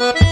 Thank you.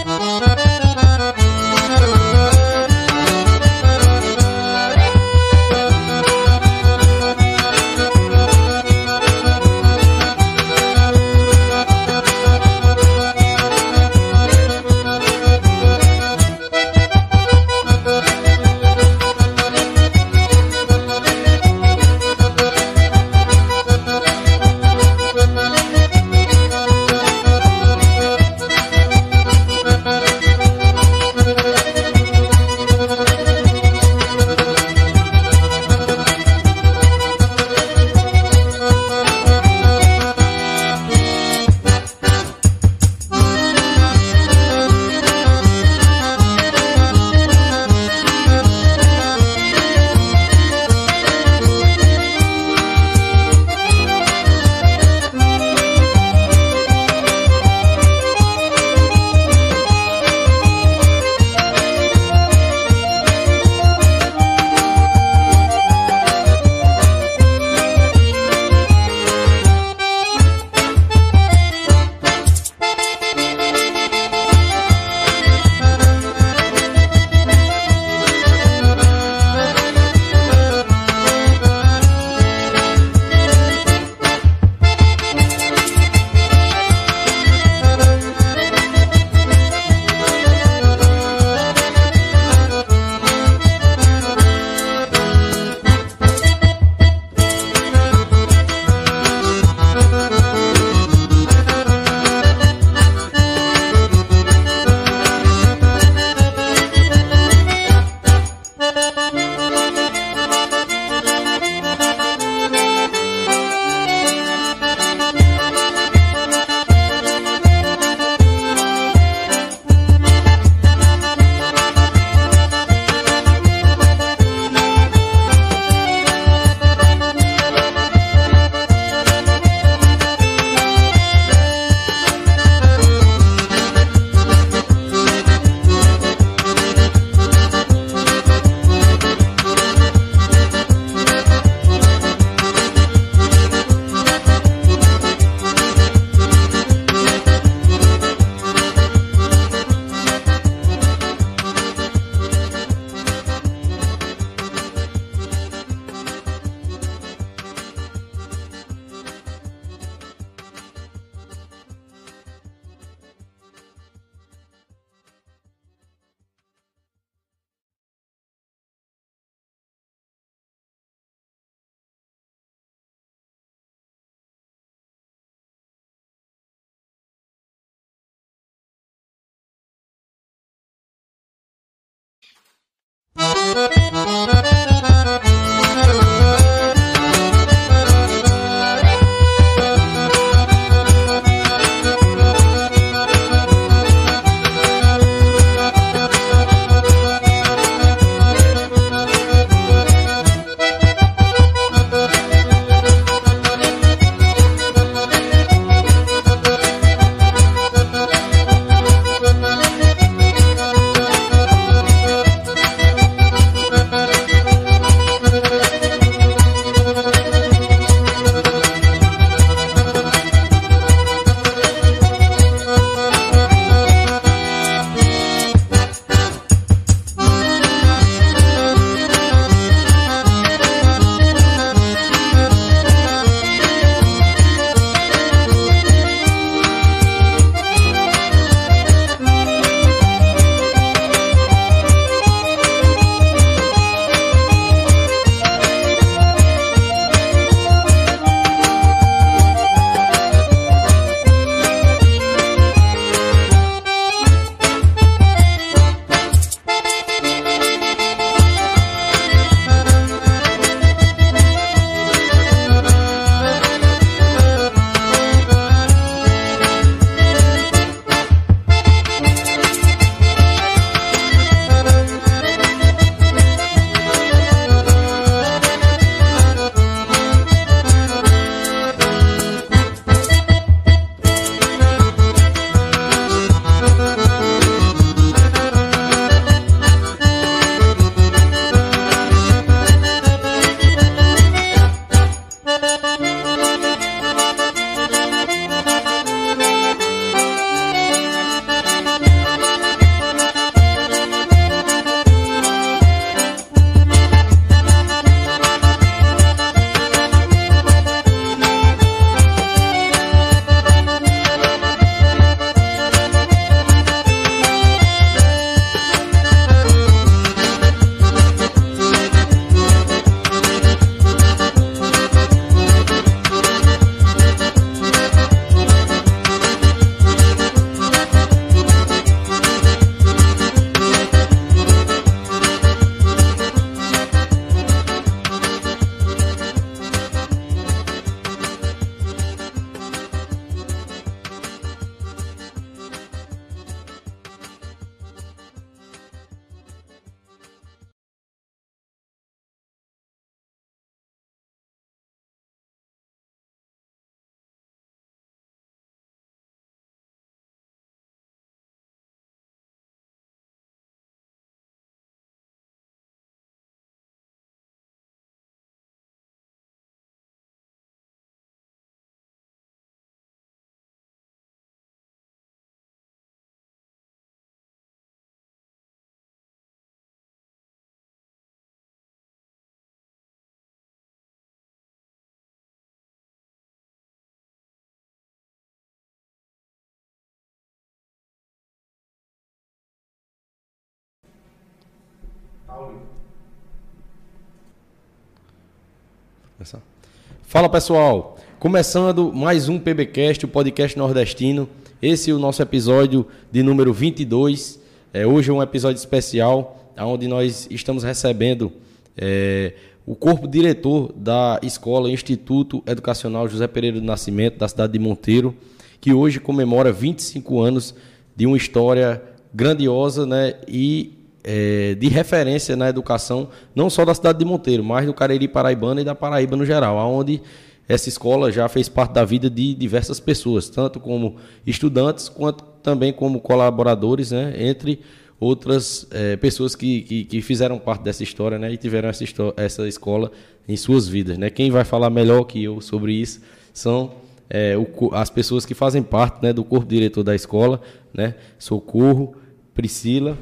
Fala pessoal, começando mais um PBcast, o podcast nordestino. Esse é o nosso episódio de número 22. É, hoje é um episódio especial, onde nós estamos recebendo é, o corpo diretor da escola Instituto Educacional José Pereira do Nascimento, da cidade de Monteiro, que hoje comemora 25 anos de uma história grandiosa né, e é, de referência na educação, não só da cidade de Monteiro, mas do Cariri Paraibano e da Paraíba no geral, onde essa escola já fez parte da vida de diversas pessoas, tanto como estudantes, quanto também como colaboradores, né, entre outras é, pessoas que, que, que, fizeram parte dessa história né, e tiveram essa, essa escola em suas vidas. Né? Quem vai falar melhor que eu sobre isso são é, o, as pessoas que fazem parte né, do corpo diretor da escola, né? Socorro, Priscila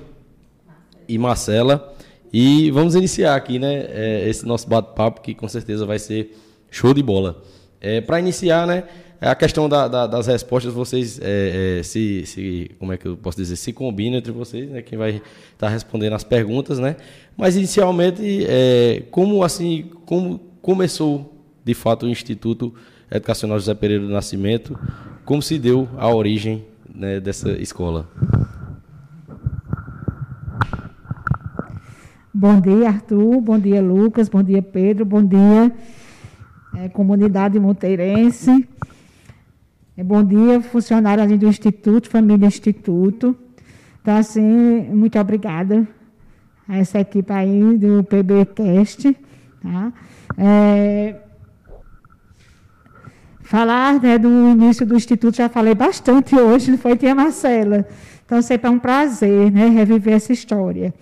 e Marcela. E vamos iniciar aqui né, é, esse nosso bate-papo, que com certeza vai ser show de bola. É, Para iniciar, né, a questão da, da, das respostas, vocês é, é, se, se, como é que eu posso dizer, se combinam entre vocês, né, quem vai estar tá respondendo as perguntas, né? Mas inicialmente, é, como assim, como começou de fato o Instituto Educacional José Pereira do Nascimento, como se deu a origem né, dessa escola? Bom dia, Arthur. Bom dia, Lucas. Bom dia, Pedro. Bom dia, é, comunidade monteirense. É, bom dia, funcionários do Instituto, família Instituto. Então, assim, muito obrigada a essa equipe aí do PBcast. Tá? É, falar né, do início do Instituto, já falei bastante hoje, foi tia Marcela. Então, sempre é um prazer né, reviver essa história.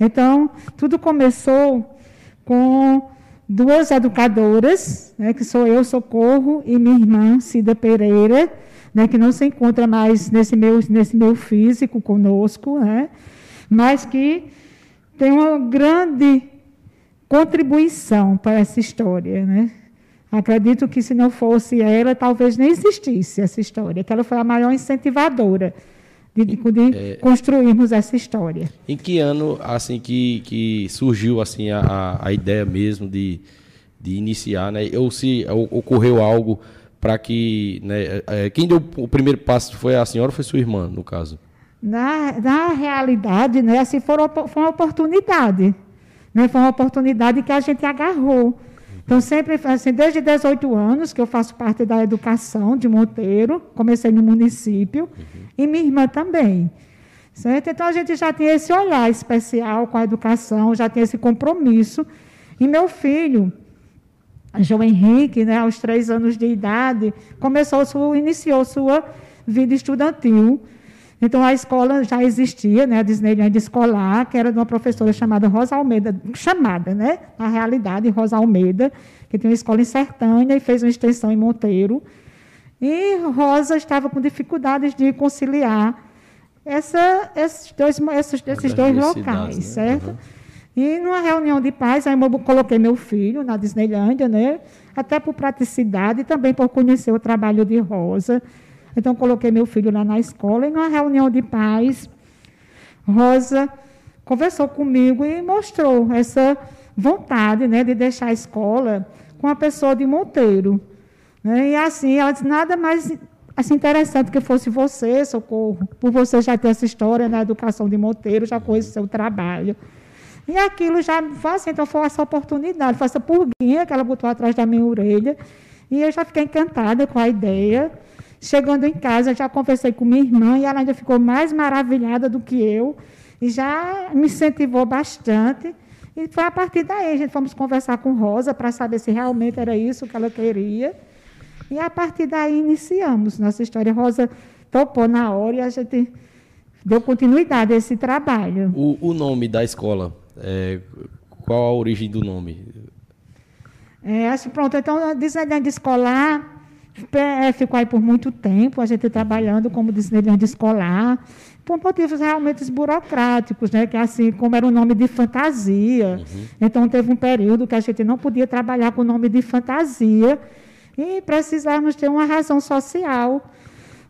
Então, tudo começou com duas educadoras, né, que sou eu, Socorro, e minha irmã, Cida Pereira, né, que não se encontra mais nesse meu, nesse meu físico conosco, né, mas que tem uma grande contribuição para essa história. Né. Acredito que se não fosse ela, talvez nem existisse essa história, que ela foi a maior incentivadora de, de, é, construirmos essa história. Em que ano assim que, que surgiu assim a, a ideia mesmo de, de iniciar, né? Ou se ocorreu algo para que, né? É, quem deu o primeiro passo foi a senhora ou foi sua irmã, no caso? Na, na realidade, né? Assim foi, foi uma oportunidade, né? Foi uma oportunidade que a gente agarrou. Então, sempre, assim, desde 18 anos que eu faço parte da educação de Monteiro, comecei no município, uhum. e minha irmã também. Certo? Então, a gente já tinha esse olhar especial com a educação, já tinha esse compromisso. E meu filho, João Henrique, né, aos três anos de idade, começou iniciou sua vida estudantil então, a escola já existia, né, a Disneyland escolar, que era de uma professora chamada Rosa Almeida, chamada, né, na realidade, Rosa Almeida, que tem uma escola em Sertânia e fez uma extensão em Monteiro. E Rosa estava com dificuldades de conciliar essa, esses dois, esses, esses dois locais, né? certo? Uhum. E numa reunião de paz, aí eu coloquei meu filho na Disneylândia, né? até por praticidade e também por conhecer o trabalho de Rosa. Então, coloquei meu filho lá na escola e, numa reunião de pais, Rosa conversou comigo e mostrou essa vontade né, de deixar a escola com a pessoa de Monteiro. Né? E assim, ela disse, nada mais assim, interessante que fosse você, Socorro, por você já ter essa história na educação de Monteiro, já conhece o seu trabalho. E aquilo já foi assim, então foi essa oportunidade, foi essa purguinha que ela botou atrás da minha orelha. E eu já fiquei encantada com a ideia. Chegando em casa, já conversei com minha irmã e ela ainda ficou mais maravilhada do que eu e já me incentivou bastante. E foi a partir daí, a gente fomos conversar com Rosa para saber se realmente era isso que ela queria. E a partir daí iniciamos nossa história. Rosa topou na hora e a gente deu continuidade a esse trabalho. O, o nome da escola, é, qual a origem do nome? É, assim, pronto, então, desenho de escolar é, ficou aí por muito tempo, a gente trabalhando como disciplinante escolar, por motivos realmente burocráticos, né? que assim, como era o um nome de fantasia. Uhum. Então, teve um período que a gente não podia trabalhar com o nome de fantasia e precisávamos ter uma razão social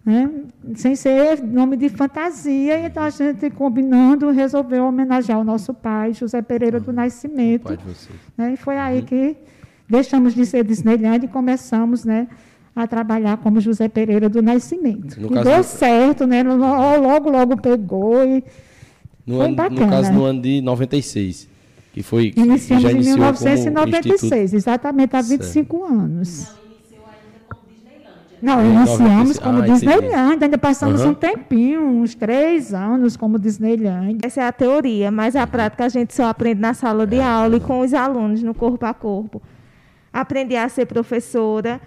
né? sem ser nome de fantasia. Então a gente, combinando, resolveu homenagear o nosso pai, José Pereira do Nascimento. Pai de vocês. Né? E foi aí que deixamos de ser Disneyland e começamos né, a trabalhar como José Pereira do Nascimento. No e caso deu do- certo, né? Logo, logo pegou e No, Foi ano, no bacana. caso, no ano de 96, que foi que iniciamos já em iniciou como instituto. 1996, exatamente há Certo. 25 anos. Iniciou ainda como Disneylândia. Não, É, iniciamos 96. como Ah. Disneyland, ainda passamos Aham. um tempinho, uns três anos como Disneyland. Essa é a teoria, mas a prática a gente só aprende na sala de aula e com os alunos, no corpo a corpo. Aprendi a ser professora,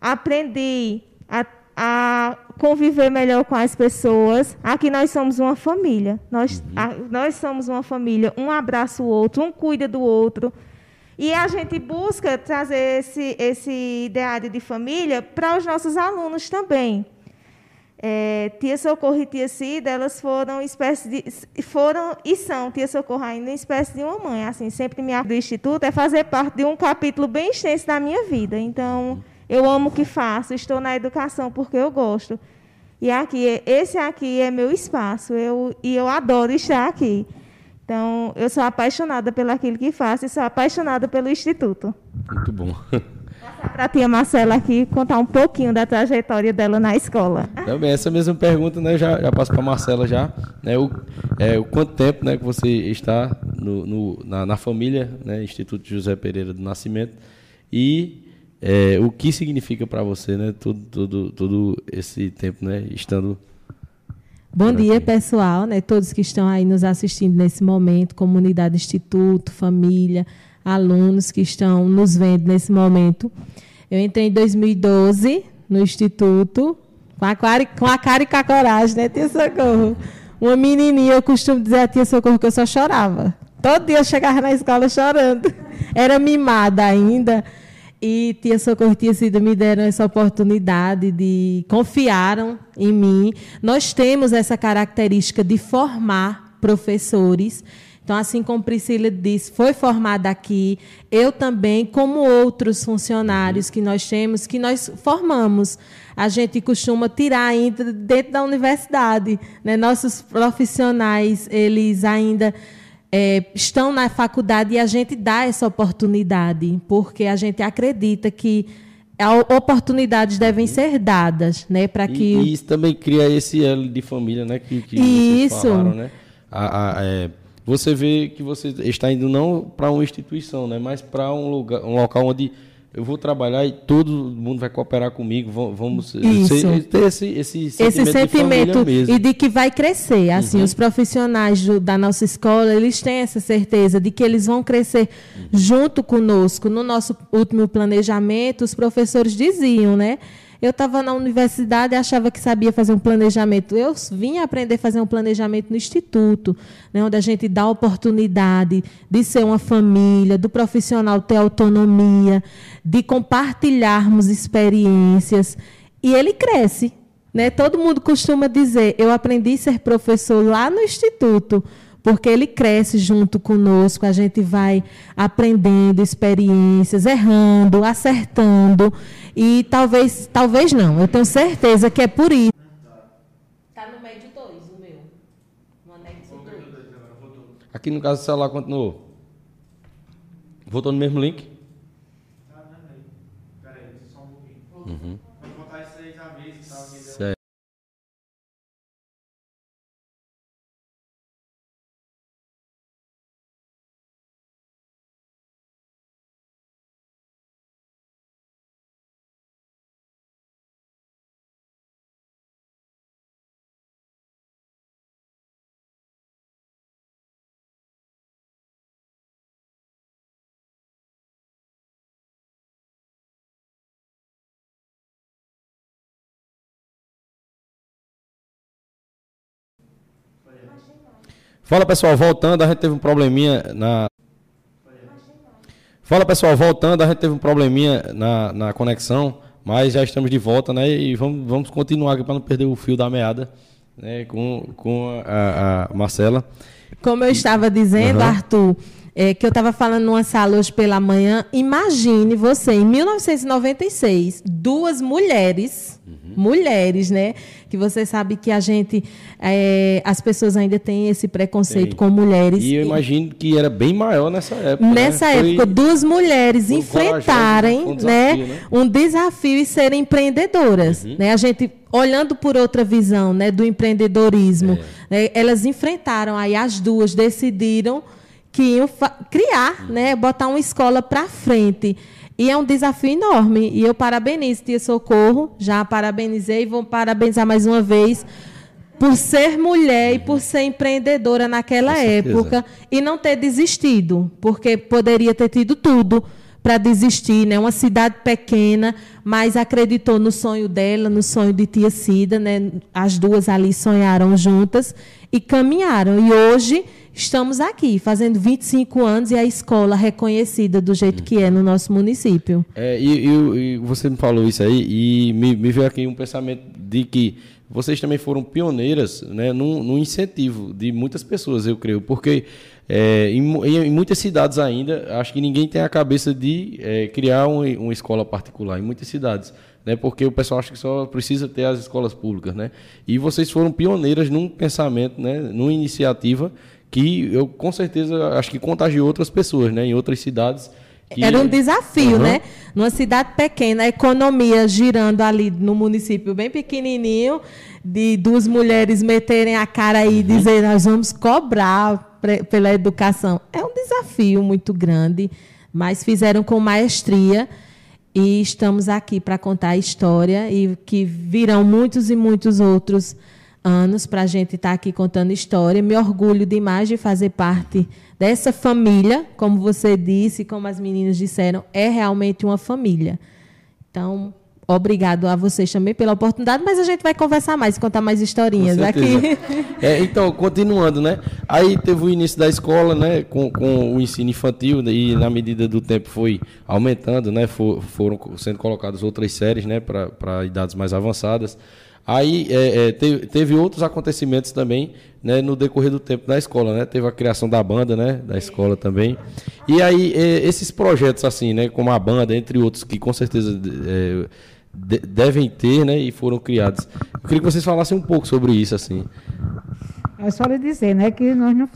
aprendi a, a conviver melhor com as pessoas. Aqui nós somos uma família. Nós, a- nós somos uma família, um abraça o outro, um cuida do outro. E a gente busca trazer esse, esse ideário de família para os nossos alunos também. É, tia Socorro e tia Cida, elas foram espécie de, foram e são tia Socorro ainda uma espécie de uma mãe. Assim, sempre me do instituto é fazer parte de um capítulo bem extenso da minha vida. Então, eu amo o que faço, estou na educação porque eu gosto. E aqui, esse aqui é meu espaço. Eu e eu adoro estar aqui. Então, eu sou apaixonada pelo aquilo que faço e sou apaixonada pelo instituto. Muito bom. Para a tia Marcela aqui contar um pouquinho da trajetória dela na escola. Também essa mesma pergunta, né? Já, já passo para Marcela já. Né, o, é, o quanto tempo né, que você está no, no- na, na família, né? Instituto José Pereira do Nascimento. E é, o que significa para você, né? Todo, todo, todo esse tempo, né? Estando. Bom dia, aqui. pessoal, né? Todos que estão aí nos assistindo nesse momento, comunidade, instituto, família, alunos que estão nos vendo nesse momento. Eu entrei em 2012 no instituto, com a, cara, e- com a cara e com a coragem, né, tia Socorro? Uma menininha, eu costumo dizer a tia Socorro que eu só chorava. Todo dia eu chegava na escola chorando. Era mimada ainda. E tia Socorro e tia Cida me deram essa oportunidade de confiaram em mim. Nós temos essa característica de formar professores. Então, assim como Priscila disse, foi formada aqui, eu também, como outros funcionários que nós temos, que nós formamos. A gente costuma tirar ainda dentro da universidade. Né? Nossos profissionais, eles ainda é, estão na faculdade e a gente dá essa oportunidade, porque a gente acredita que oportunidades devem ser dadas, né, para E, que e isso também cria esse elo de família, né? Que, que Isso. vocês falaram, né? A- a- é, você vê que você está indo não para uma instituição, né? Mas para um lugar, um local onde eu vou trabalhar e todo mundo vai cooperar comigo. va- Vamos ser- ter esse, esse sentimento, esse de sentimento. Uhum. e de que vai crescer. Assim, os profissionais do- da nossa escola, eles têm essa certeza de que eles vão crescer Uhum. junto conosco. No nosso último planejamento, os professores diziam, né? Eu estava na universidade e achava que sabia fazer um planejamento. Eu vim aprender a fazer um planejamento no instituto, né, onde a gente dá a oportunidade de ser uma família, do profissional ter autonomia, de compartilharmos experiências. E ele cresce. Né? Todo mundo costuma dizer: eu aprendi a ser professor lá no instituto, porque ele cresce junto conosco, a gente vai aprendendo experiências, errando, acertando. E talvez, talvez não, eu tenho certeza que é por isso. Está no médio 2, o meu. No anexo 2. Aqui no caso o celular continuou. Voltou no mesmo link? Peraí, só um pouquinho. Uhum. Fala pessoal, voltando, a gente teve um probleminha na. Fala pessoal, voltando, a gente teve um probleminha na, na conexão, mas já estamos de volta, né? E vamos, vamos continuar aqui para não perder o fio da meada, né? Com, com a, a Marcela. Como eu estava dizendo, Aham. Arthur, é, que eu estava falando numa sala hoje pela manhã, imagine você, em 1996, duas mulheres, mulheres, né? Que você sabe que a gente, é, as pessoas ainda têm esse preconceito Tem. com mulheres. E eu imagino que era bem maior nessa época. Nessa né? Foi- época, duas mulheres foi enfrentarem foi um né, desafio, né? um desafio e serem empreendedoras. Uhum. Né? A gente, olhando por outra visão né, do empreendedorismo, É. né, elas enfrentaram, aí as duas decidiram que iam criar, Uhum. né, botar uma escola para frente. E é um desafio enorme. E eu parabenizo Tia Socorro, já parabenizei e vou parabenizar mais uma vez por ser mulher e por ser empreendedora naquela época e não ter desistido, porque poderia ter tido tudo para desistir, né? Uma cidade pequena, mas acreditou no sonho dela, no sonho de tia Cida, né? As duas ali sonharam juntas e caminharam. E hoje estamos aqui, fazendo 25 anos e a escola reconhecida do jeito que é no nosso município. É, e, e- e você me falou isso aí e me, me veio aqui um pensamento de que vocês também foram pioneiras né, no, no incentivo de muitas pessoas, eu creio, porque é, em, em- muitas cidades ainda, acho que ninguém tem a cabeça de é, criar um- uma escola particular, em muitas cidades. Né, porque o pessoal acha que só precisa ter as escolas públicas. Né? E vocês foram pioneiras num pensamento, né, numa iniciativa que eu com certeza acho que contagiou outras pessoas né, em outras cidades. que- Era um desafio, Aham. né? Numa cidade pequena, a economia girando ali no município bem pequenininho, de duas mulheres meterem a cara aí e dizer nós vamos cobrar pela educação. É um desafio muito grande, mas fizeram com maestria e estamos aqui para contar a história e que virão muitos e muitos outros anos para a gente estar aqui contando história. Me orgulho demais de fazer parte dessa família, como você disse, como as meninas disseram, é realmente uma família. Então, obrigado a vocês também pela oportunidade, mas a gente vai conversar mais, contar mais historinhas aqui. É, então, continuando, né? Aí teve o início da escola, né? Com, com o ensino infantil e na medida do tempo foi aumentando, né? For- foram sendo colocadas outras séries, né? Para idades mais avançadas. Aí é, é, teve, teve outros acontecimentos também, né? No decorrer do tempo da escola, né? Teve a criação da banda, né? Da escola também. E aí é, esses projetos assim, né? Como a banda, entre outros, que com certeza é, de- devem ter, né? E foram criados. Eu queria que vocês falassem um pouco sobre isso, assim. É só lhe dizer, né, que nós não-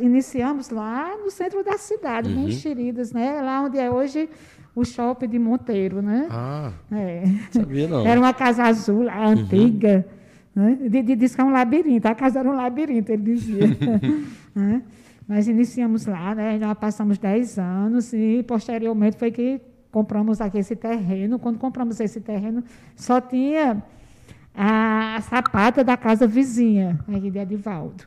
iniciamos lá no centro da cidade, Uhum. enxeridas, né? Lá onde é hoje o shopping de Monteiro, né? Ah, É. sabia não. Era uma casa azul lá, Uhum. antiga. Né? De, de, diz que é um labirinto. A casa era um labirinto, ele dizia. Né? Nós iniciamos lá, né? já passamos 10 anos e, posteriormente, foi que compramos aqui esse terreno. Quando compramos esse terreno, só tinha a sapata da casa vizinha, aqui de Edivaldo.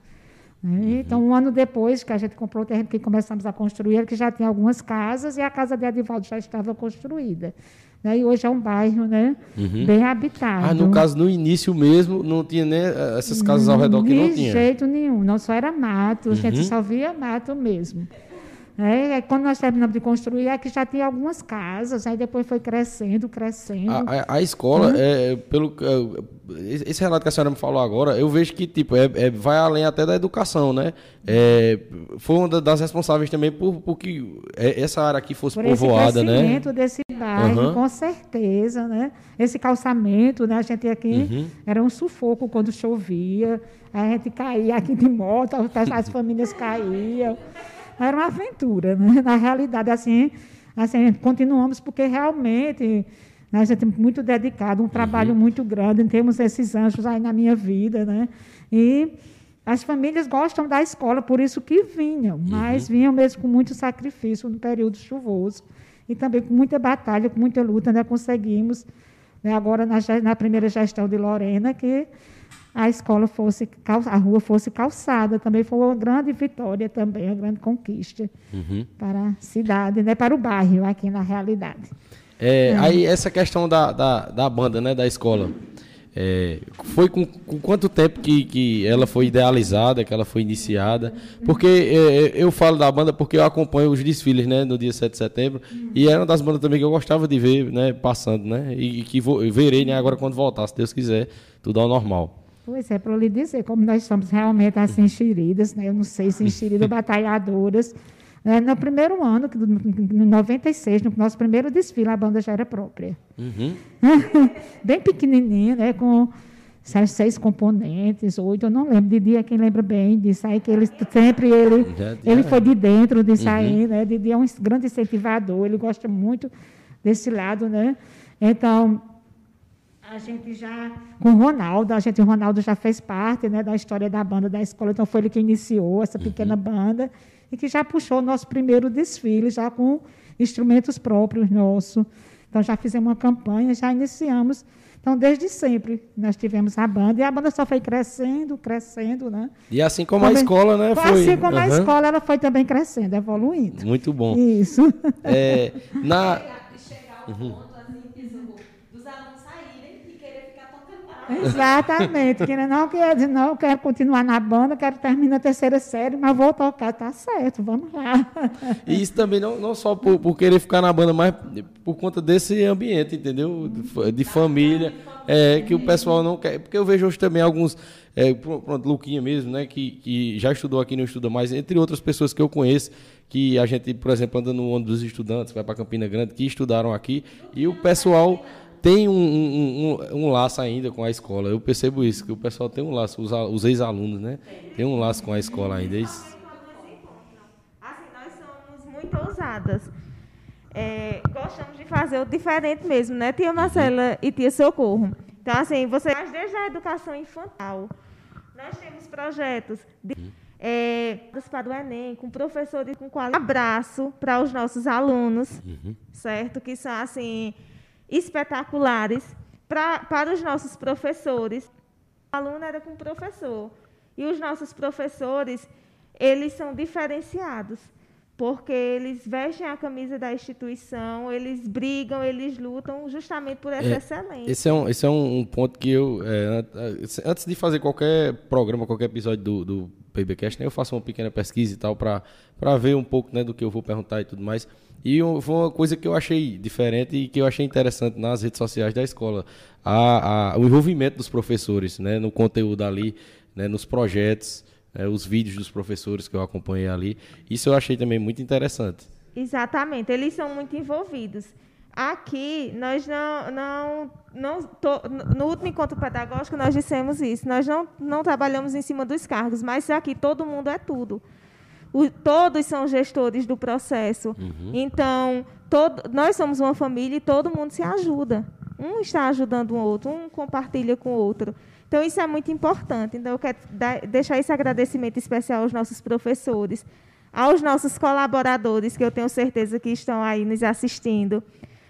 Né? Então, um ano depois que a gente comprou o terreno, que começamos a construir, ele que já tinha algumas casas e a casa de Edivaldo já estava construída. Né? E hoje é um bairro né? bem habitado. Ah, no caso, no início mesmo, não tinha nem eh, essas casas ao redor que não De tinha. Uhum. jeito nenhum, não só era mato, a gente só via mato mesmo. É, aí quando nós terminamos de construir, é que já tinha algumas casas, aí depois foi crescendo, crescendo. A, a- a escola, é, pelo é, esse relato que a senhora me falou agora, eu vejo que tipo é, é- vai além até da educação, né? É, foi uma da- das responsáveis também por, por que é, essa área aqui fosse por esse povoada, né? crescimento desse bairro, Aham. com certeza, né? Esse calçamento, né? A gente aqui Uhum. era um sufoco quando chovia, a gente caía aqui de moto, as famílias caíam. Era uma aventura, né? Na realidade, assim, assim, continuamos porque realmente né, a gente é muito dedicado, um trabalho muito grande, temos esses anjos aí na minha vida, né? E as famílias gostam da escola, por isso que vinham, mas vinham mesmo com muito sacrifício no período chuvoso e também com muita batalha, com muita luta, né? Conseguimos, né, agora na, na primeira gestão de Lorena, que a escola fosse, a rua fosse calçada, também foi uma grande vitória também, uma grande conquista Uhum. para a cidade, né? Para o bairro aqui na realidade. É, Aí essa questão da, da, da banda, né, da escola, é, foi com, com quanto tempo que, que ela foi idealizada, que ela foi iniciada? Porque é, eu falo da banda porque eu acompanho os desfiles, né, no dia 7 de setembro, e era uma das bandas também que eu gostava de ver, né, passando, né, e, que vou, verei, né, agora quando voltar, se Deus quiser, tudo ao normal. Pois é, para lhe dizer, como nós somos realmente assim enxeridas, né? eu não sei se enxeridas batalhadoras, É, no primeiro ano, no 96, no nosso primeiro desfile, a banda já era própria. Uhum. Bem pequenininha, né, com seis, componentes, oito, eu não lembro. Didi é quem lembra bem disso aí, que ele sempre ele, ele foi de dentro disso aí, né? Didi é um grande incentivador, ele gosta muito desse lado, né? Então, a gente já, com o Ronaldo, a gente, o Ronaldo já fez parte né, da história da banda da escola, então foi ele que iniciou essa pequena banda e que já puxou o nosso primeiro desfile, já com instrumentos próprios nossos. Então, já fizemos uma campanha, já iniciamos. Então, desde sempre, nós tivemos a banda, e a banda só foi crescendo, crescendo, né? E assim como a Também- escola, né? Foi. Assim como a Aham. escola, ela foi também crescendo, evoluindo. Muito bom. Isso. É, na, chegar ao ponto, assim, dos alunos saírem e querer ficar tocando lá. Exatamente. Que não quer dizer, não, quero continuar na banda, quero terminar a terceira série, mas vou tocar, tá certo, vamos lá. E isso também não, não só por, por querer ficar na banda, mas por conta desse ambiente, entendeu? De, de família, é, que o pessoal não quer. Porque eu vejo hoje também alguns. É, pr- pronto, Luquinha mesmo, né? Que, que já estudou aqui, não estuda mais, entre outras pessoas que eu conheço, que a gente, por exemplo, anda no ônibus dos estudantes, vai para Campina Grande, que estudaram aqui, e o pessoal tem um, um, um, um laço ainda com a escola. Eu percebo isso, que o pessoal tem um laço, os, os ex-alunos, né? Tem um laço com a escola ainda. Isso, Assim, nós somos muito ousadas. É, gostamos de fazer o diferente mesmo, né, tia Marcela e tia Socorro? Então, assim, você mas desde a educação infantil, nós temos projetos de, é, para o Enem, com professores com qualidade. Abraço para os nossos alunos, certo? Que são, assim, espetaculares. Pra, para os nossos professores, o aluno era com o professor. E os nossos professores, eles são diferenciados, porque eles vestem a camisa da instituição, eles brigam, eles lutam justamente por essa É, excelência. Esse é um, esse é um, ponto que eu. é, an- antes de fazer qualquer programa, qualquer episódio do, do PBcast, né, eu faço uma pequena pesquisa e tal, para ver um pouco né, do que eu vou perguntar e tudo mais. E foi uma coisa que eu achei diferente e que eu achei interessante nas redes sociais da escola. A, a- o envolvimento dos professores né, no conteúdo ali, né, nos projetos, né, os vídeos dos professores que eu acompanhei ali. Isso eu achei também muito interessante. Exatamente, eles são muito envolvidos. Aqui, nós não. não, não to- no último encontro pedagógico, nós dissemos isso. Nós não, não trabalhamos em cima dos cargos, mas aqui todo mundo é tudo. O- todos são gestores do processo. Então, todo, nós somos uma família e todo mundo se ajuda. Um está ajudando o outro, um compartilha com o outro. Então, isso é muito importante. Então, eu quero dar- deixar esse agradecimento especial aos nossos professores, aos nossos colaboradores, que eu tenho certeza que estão aí nos assistindo,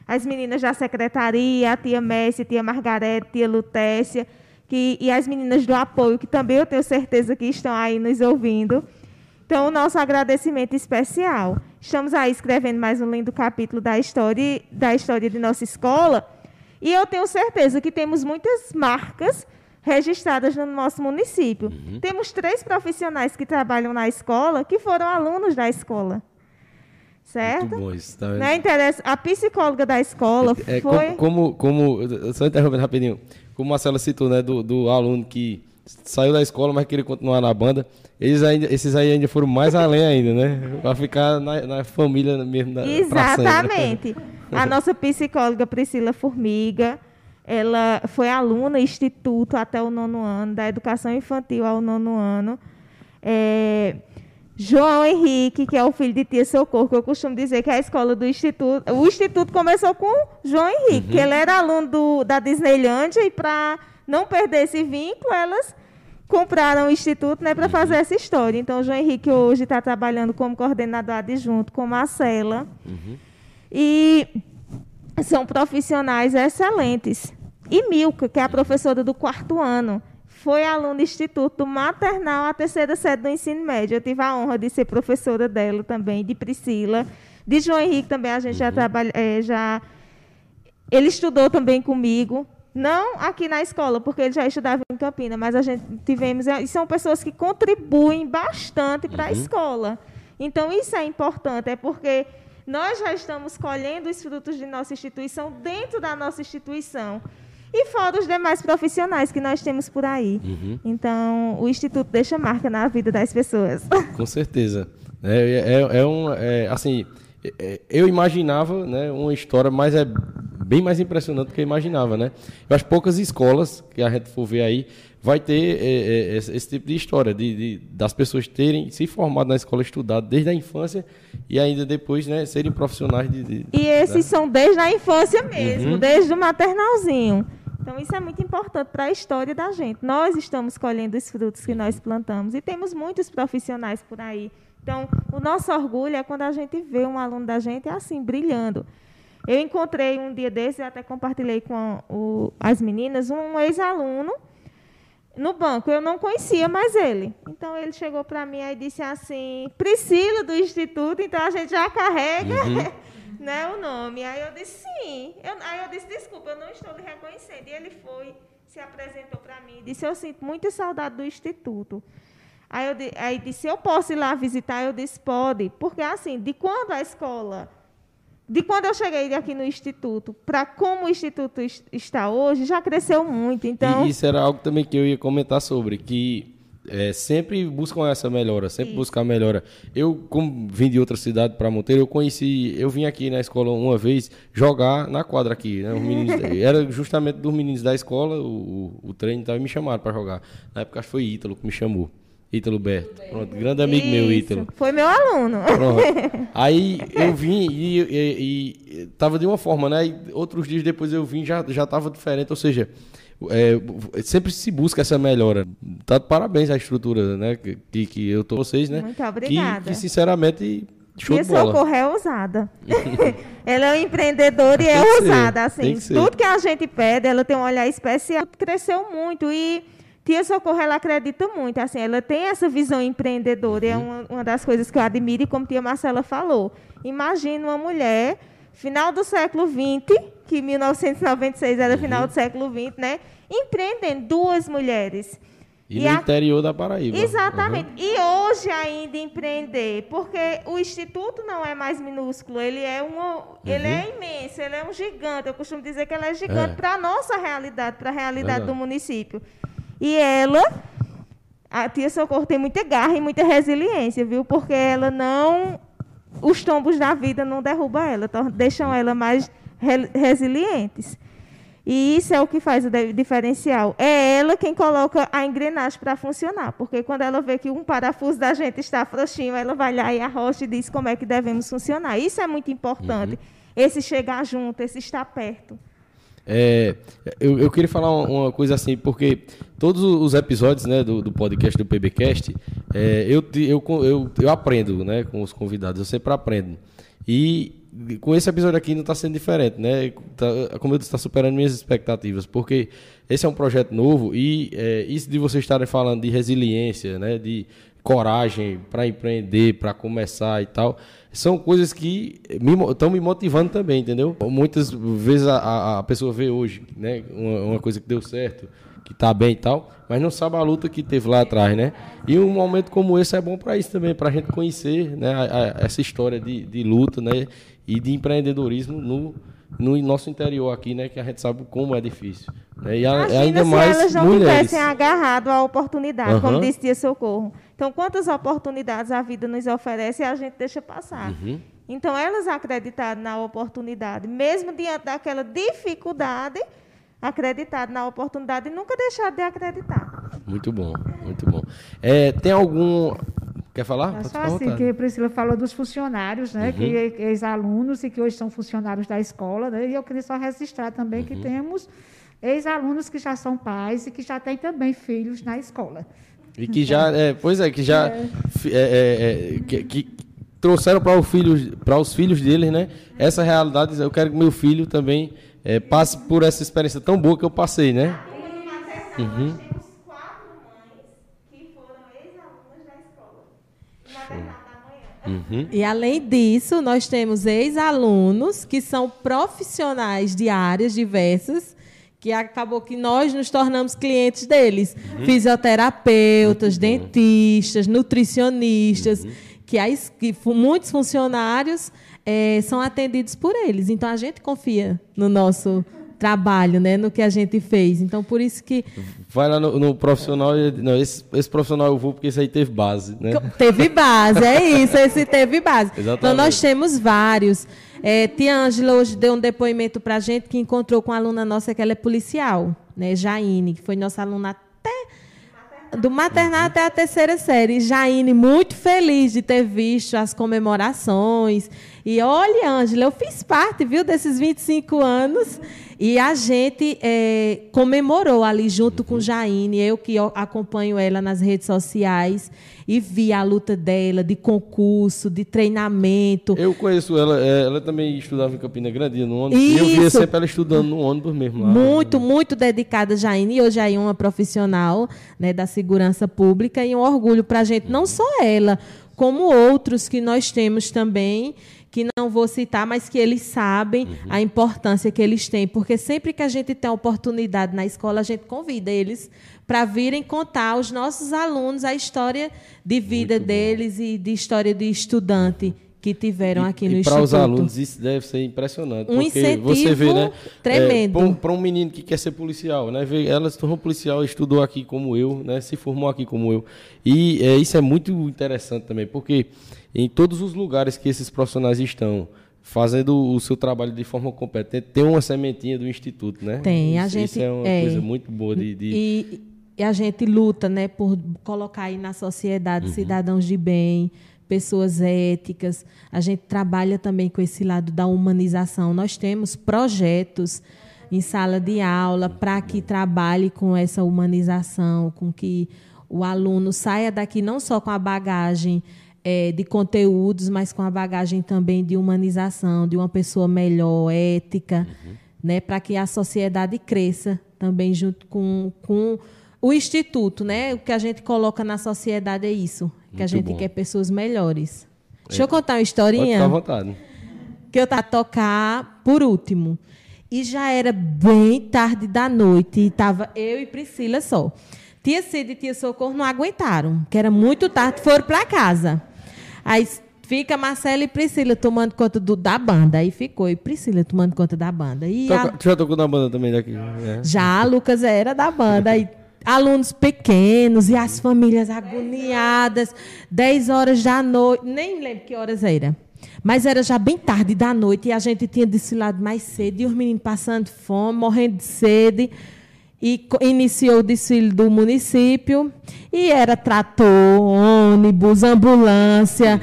as meninas da secretaria, a tia Messi, a tia Margarete, a tia Lutécia, que, e as meninas do apoio, que também eu tenho certeza que estão aí nos ouvindo. Então, o nosso agradecimento especial. Estamos aí escrevendo mais um lindo capítulo da história, da história de nossa escola. E eu tenho certeza que temos muitas marcas registradas no nosso município. Temos três profissionais que trabalham na escola que foram alunos da escola. Certo? Muito bom isso. Tá? Não interessa. A psicóloga da escola É, foi. como, como, como- só interrompendo rapidinho, como a Marcela citou, né, do, do aluno que saiu da escola, mas queria continuar na banda, eles ainda, esses aí ainda foram mais além ainda, né? Pra ficar na, na família mesmo. Da, sempre. Exatamente. A nossa psicóloga Priscila Formiga, ela foi aluna instituto até o nono ano, da educação infantil ao nono ano. É, João Henrique, que é o filho de tia Socorro, que eu costumo dizer que é a escola do instituto. O instituto começou com João Henrique, que ele era aluno do, da Disneylândia e para não perder esse vínculo, elas compraram o instituto né, para fazer essa história. Então, João Henrique hoje está trabalhando como coordenador adjunto com Marcela. E são profissionais excelentes. E Milka, que é a professora do quarto ano, foi aluna do Instituto Maternal à terceira série do ensino médio. Eu tive a honra de ser professora dela também, de Priscila. De João Henrique também a gente já trabalha, eh, já ele estudou também comigo, não aqui na escola, porque ele já estudava em Campina, mas a gente tivemos, e são pessoas que contribuem bastante para a escola. Então, isso é importante, é porque nós já estamos colhendo os frutos de nossa instituição dentro da nossa instituição. E fora os demais profissionais que nós temos por aí. Então, o Instituto deixa marca na vida das pessoas. Com certeza. É, é, é um, é, assim, é, é, eu imaginava né, uma história, mas é bem mais impressionante do que eu imaginava, né? Eu acho que poucas escolas que a gente for ver aí vai ter é, é, esse, esse tipo de história, de, de, das pessoas terem se formado na escola, estudado desde a infância e ainda depois né, serem profissionais de. de E esses né? são desde a infância mesmo, Uhum. desde o maternalzinho. Então, isso é muito importante para a história da gente. Nós estamos colhendo os frutos que nós plantamos e temos muitos profissionais por aí. Então, o nosso orgulho é quando a gente vê um aluno da gente assim, brilhando. Eu encontrei um dia desses, até compartilhei com o- as meninas, um ex-aluno no banco. Eu não conhecia mais ele. Então, ele chegou para mim e disse assim, Priscila do Instituto, então a gente já carrega né, o nome. Aí eu disse, sim. Eu- aí eu disse, desculpa, eu não estou lhe reconhecendo. E ele foi, se apresentou para mim e disse, eu sinto muita saudade do Instituto. Aí, eu, aí disse, eu posso ir lá visitar? Eu disse, pode. Porque, assim, de quando a escola... De quando eu cheguei aqui no Instituto para como o Instituto es- está hoje, já cresceu muito. Então, E isso era algo também que eu ia comentar sobre, que é, sempre buscam essa melhora, sempre Isso. buscar a melhora. Eu, como vim de outra cidade para Monteiro, eu conheci, eu vim aqui na escola uma vez jogar na quadra aqui, né? Os meninos, era justamente dos meninos da escola, o, o, o treino e tal, e me chamaram para jogar. Na época acho que foi Ítalo que me chamou. Ítalo Berto. Pronto, grande amigo meu, isso, Ítalo. Foi meu aluno. Pronto. Aí eu vim e, e, e tava de uma forma, né? E outros dias depois eu vim já já tava diferente, ou seja, é, sempre se busca essa melhora. Tá de parabéns à estrutura, né? Que, que eu tô vocês, né? Muito obrigada. Que, que sinceramente show bola. Socorro é ousada. ela é um empreendedora e é ousada. Assim, que tudo que a gente pede, ela tem um olhar especial. Cresceu muito e Tia Socorro, ela acredita muito. Assim, ela tem essa visão empreendedora. Uhum. É uma, uma das coisas que eu admiro e como tia Marcela falou. Imagina uma mulher, final do século XX, que 1996 era final Uhum. do século XX, né? Empreendendo duas mulheres. E, E no a- interior da Paraíba. Exatamente. E hoje ainda empreender, porque o instituto não é mais minúsculo, ele é um, ele é imenso, ele é um gigante. Eu costumo dizer que ele é gigante É. para a nossa realidade, para a realidade Verdade. do município. E ela, a tia Socorro tem muita garra e muita resiliência, viu? Porque ela não, os tombos da vida não derrubam ela, deixam ela mais re- resilientes. E isso é o que faz o diferencial. É ela quem coloca a engrenagem para funcionar. Porque quando ela vê que um parafuso da gente está frouxinho, ela vai lá e arrocha e diz como é que devemos funcionar. Isso é muito importante. Esse chegar junto, esse estar perto. É, eu, eu queria falar uma, coisa assim, porque todos os episódios né, do, do podcast do PBcast, é, eu, eu, eu, eu aprendo né, com os convidados, eu sempre aprendo. E com esse episódio aqui não está sendo diferente, né? Tá- como eu disse, está superando minhas expectativas, porque esse é um projeto novo e é, isso de vocês estarem falando de resiliência, né, de coragem para empreender, para começar e tal, são coisas que estão me, motivando também, entendeu? Muitas vezes a- a, a pessoa vê hoje, né, uma, uma coisa que deu certo, que tá bem e tal, mas não sabe a luta que teve lá atrás, né? E um momento como esse é bom para isso também, para a gente conhecer, né, a- a- essa história de, de luta, né, e de empreendedorismo no no nosso interior aqui, né, que a gente sabe como é difícil, né? E a- Imagina ainda se mais elas não mulheres. tivessem agarrado à oportunidade, como Aham. disse Tia Socorro. Então, quantas oportunidades a vida nos oferece e a gente deixa passar. Uhum. Então, elas acreditaram na oportunidade, mesmo diante daquela dificuldade, acreditaram na oportunidade e nunca deixaram de acreditar. Muito bom, muito bom. É, tem algum. Quer falar? É só assim que a Priscila falou dos funcionários, né? Uhum. Que ex-alunos e que hoje são funcionários da escola, né? E eu queria só registrar também Uhum. que temos ex-alunos que já são pais e que já têm também filhos na escola. E que já, é, pois é, que já fi- é, é, é, que, que trouxeram para os filhos, para os filhos deles, né? Essa realidade. Eu quero que meu filho também é, passe por essa experiência tão boa que eu passei, né? Uhum. Nós temos quatro mães que foram ex-alunas da escola. Maternal da manhã. Uhum. E além disso, nós temos ex-alunos que são profissionais de áreas diversas, que acabou que nós nos tornamos clientes deles. Fisioterapeutas, dentistas, nutricionistas, que, as, que muitos funcionários eh, são atendidos por eles. Então a gente confia no nosso trabalho, né, no que a gente fez. Então, por isso que Vai lá no, no profissional. Não, esse, esse profissional eu vou porque esse aí teve base, né? Teve base, é isso, esse teve base. Exatamente. Então, nós temos vários. É, tia Ângela hoje deu um depoimento para a gente que encontrou com uma aluna nossa que ela é policial, né, Jaine, que foi nossa aluna até do maternal até a terceira série. Jaine, muito feliz de ter visto as comemorações. E olha, Ângela, eu fiz parte, viu, desses 25 anos. E a gente é, comemorou ali junto com Jaine, eu que acompanho ela nas redes sociais e vi a luta dela de concurso, de treinamento. Eu conheço ela, é, ela também estudava em Campina Grande, no ônibus. E eu via Isso. sempre ela estudando no ônibus mesmo lá. Muito, muito dedicada, Jaine. E hoje aí é uma profissional né, da segurança pública e um orgulho para a gente, não só ela, como outros que nós temos também, que não vou citar, mas que eles sabem a importância que eles têm. Porque sempre que a gente tem a oportunidade na escola, a gente convida eles para virem contar aos nossos alunos a história de vida deles e de história de estudante que tiveram aqui no e Instituto. para os alunos isso deve ser impressionante. Um porque incentivo você vê, né? tremendo. para um menino que quer ser policial, né? Ela se tornou policial, estudou aqui como eu, né? Se formou aqui como eu. E é, isso é muito interessante também, porque em todos os lugares que esses profissionais estão fazendo o seu trabalho de forma competente, tem uma sementinha do instituto, né? Tem, a isso, gente- isso é uma é. coisa muito boa de, de- E, e a gente luta né, por colocar aí na sociedade Uhum. cidadãos de bem, pessoas éticas. A gente trabalha também com esse lado da humanização. Nós temos projetos em sala de aula para que trabalhe com essa humanização, com que o aluno saia daqui não só com a bagagem eh, de conteúdos, mas com a bagagem também de humanização, de uma pessoa melhor, ética, né, para que a sociedade cresça também junto com, com o instituto, né? O que a gente coloca na sociedade é isso, que a gente bom. quer pessoas melhores. Deixa eu contar uma Pode historinha ficar à vontade. que eu tava tocar por último. E já era bem tarde da noite e tava eu e Priscila só. Tia Cida e tia Socorro não aguentaram, que era muito tarde, foram para casa. Aí fica Marcela e Priscila tomando conta do- da banda. Aí ficou e Priscila tomando conta da banda. E a- Toca- Tu já tocou na banda também daqui? É. já, Lucas era da banda. Aí, alunos pequenos e as famílias agoniadas. 10 horas da noite. Nem lembro que horas era. Mas era já bem tarde da noite e a gente tinha desfilado mais cedo. E os meninos passando fome, morrendo de sede. E iniciou o desfile do município. E era trator, ônibus, ambulância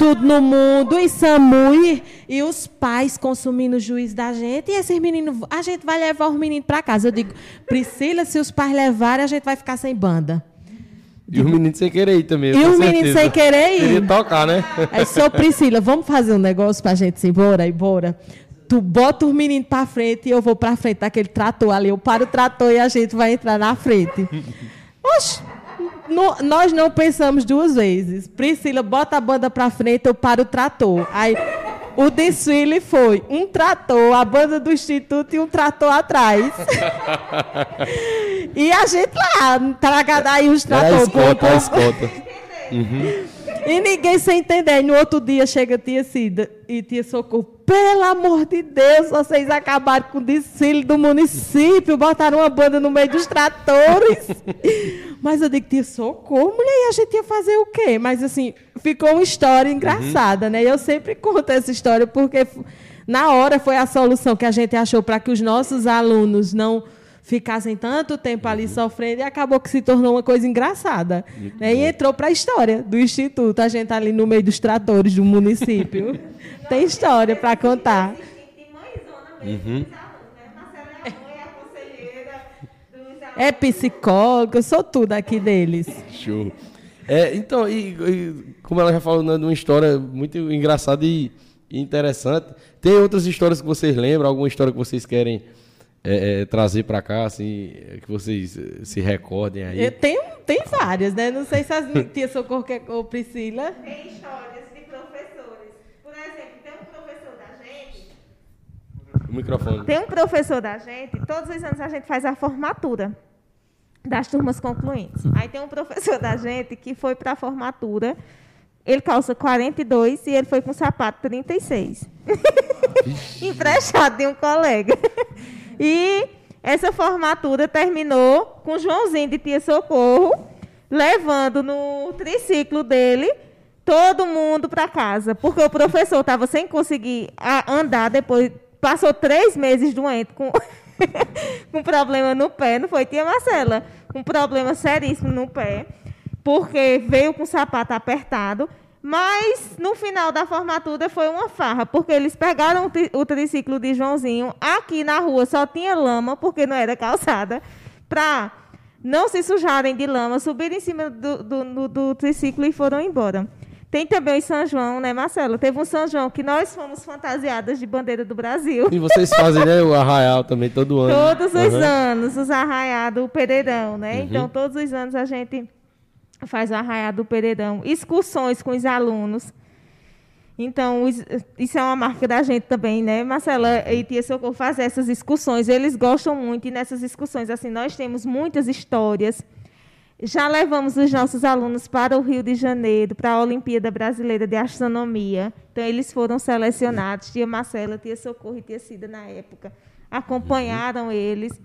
tudo no mundo, e SAMU, e, e os pais consumindo o juiz da gente, e esses meninos, a gente vai levar os meninos para casa. Eu digo, Priscila, se os pais levarem, a gente vai ficar sem banda. E os meninos sem querer ir também. E meninos certeza. sem querer ir. Queria tocar, né? Aí, sou Priscila, vamos fazer um negócio pra gente ir embora, ir embora. Tu bota os meninos pra frente e eu vou pra frente daquele trator ali. Eu paro o trator e a gente vai entrar na frente. Oxe, no- nós não pensamos duas vezes. Priscila, bota a banda pra frente, eu paro o trator. Aí o desfile foi um trator, a banda do Instituto e um trator atrás. e a gente lá, tragada aí os Era a tratores. escolta, a escolta. E ninguém sem entender. E no outro dia chega a tia Cida e tia Socorro. Pelo amor de Deus, vocês acabaram com o desfile do município, botaram uma banda no meio dos tratores. Mas eu digo, tia Socorro, mulher, e a gente ia fazer o quê? Mas assim, ficou uma história engraçada, né? E eu sempre conto essa história porque na hora foi a solução que a gente achou para que os nossos alunos não ficassem tanto tempo ali sofrendo e acabou que se tornou uma coisa engraçada. né? E entrou para a história do Instituto. A gente tá ali no meio dos tratores do município. Tem história para contar. É psicóloga, eu sou tudo aqui deles. Show. É, então, e, e como ela já falou, né, uma história muito engraçada e, e interessante. Tem outras histórias que vocês lembram? Alguma história que vocês querem é, é, trazer para cá, assim, é, que vocês eh, se recordem aí? Eu tenho, tem várias, né? Não sei se as tia Socorro quer, ou Priscila. Tem histórias de professores. Por exemplo, tem um professor da gente. O microfone. Tem um professor da gente, todos os anos a gente faz a formatura das turmas concluintes. Aí tem um professor da gente que foi para a formatura, ele calça 42 e ele foi com sapato 36. Emprestado de um colega. E essa formatura terminou com Joãozinho de Tia Socorro levando no triciclo dele todo mundo para casa, porque o professor estava sem conseguir a- andar depois, passou três meses doente com com problema no pé, não foi tia Marcela? Um problema seríssimo no pé, porque veio com o sapato apertado. Mas no final da formatura foi uma farra, porque eles pegaram o, tri- o triciclo de Joãozinho, aqui na rua só tinha lama, porque não era calçada, para não se sujarem de lama, subiram em cima do, do, do- do triciclo e foram embora. Tem também o São João, né, Marcelo? Teve um São João que nós fomos fantasiadas de bandeira do Brasil. E vocês fazem, né, o arraial também todo ano. Todos os Aham. anos, os arraiados do Pereirão, né? Uhum. Então, todos os anos a gente faz o arraiado do Pereirão. Excursões com os alunos. Então, isso é uma marca da gente também, né? Marcela e Tia Socorro fazer essas excursões. Eles gostam muito e nessas excursões, assim, nós temos muitas histórias. Já levamos os nossos alunos para o Rio de Janeiro, para a Olimpíada Brasileira de Astronomia. Então, eles foram selecionados. Tia Marcela, Tia Socorro e Tia Cida, na época, acompanharam eles.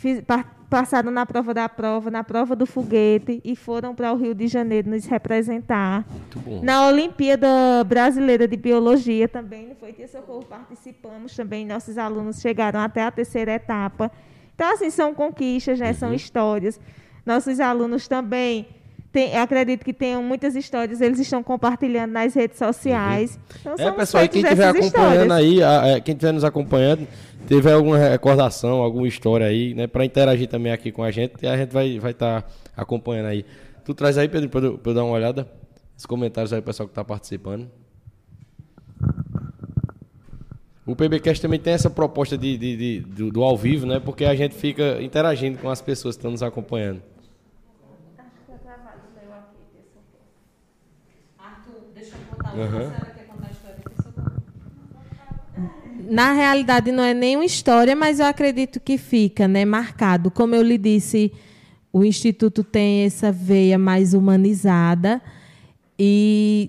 Fiz- pa- passaram na prova da prova, na prova do foguete e foram para o Rio de Janeiro nos representar. Muito bom. Na Olimpíada Brasileira de Biologia também, não foi Tia Socorro, participamos também, nossos alunos chegaram até a terceira etapa. Então, assim, são conquistas, né? Uhum. são histórias. Nossos alunos também, eu acredito que tenham muitas histórias, eles estão compartilhando nas redes sociais. Então, É, pessoal, e quem estiver acompanhando histórias. aí, é, quem estiver nos acompanhando, tiver alguma recordação, alguma história aí, né, para interagir também aqui com a gente, e a gente vai estar vai tá acompanhando aí. Tu traz aí, Pedro, para eu, pra eu dar uma olhada? Os comentários aí, o pessoal que está participando. O PBcast também tem essa proposta de, de- de- do, do ao vivo, né? Porque a gente fica interagindo com as pessoas que estão nos acompanhando. Aham. Na realidade, não é nenhuma história, mas eu acredito que fica né, marcado. Como eu lhe disse, o Instituto tem essa veia mais humanizada. E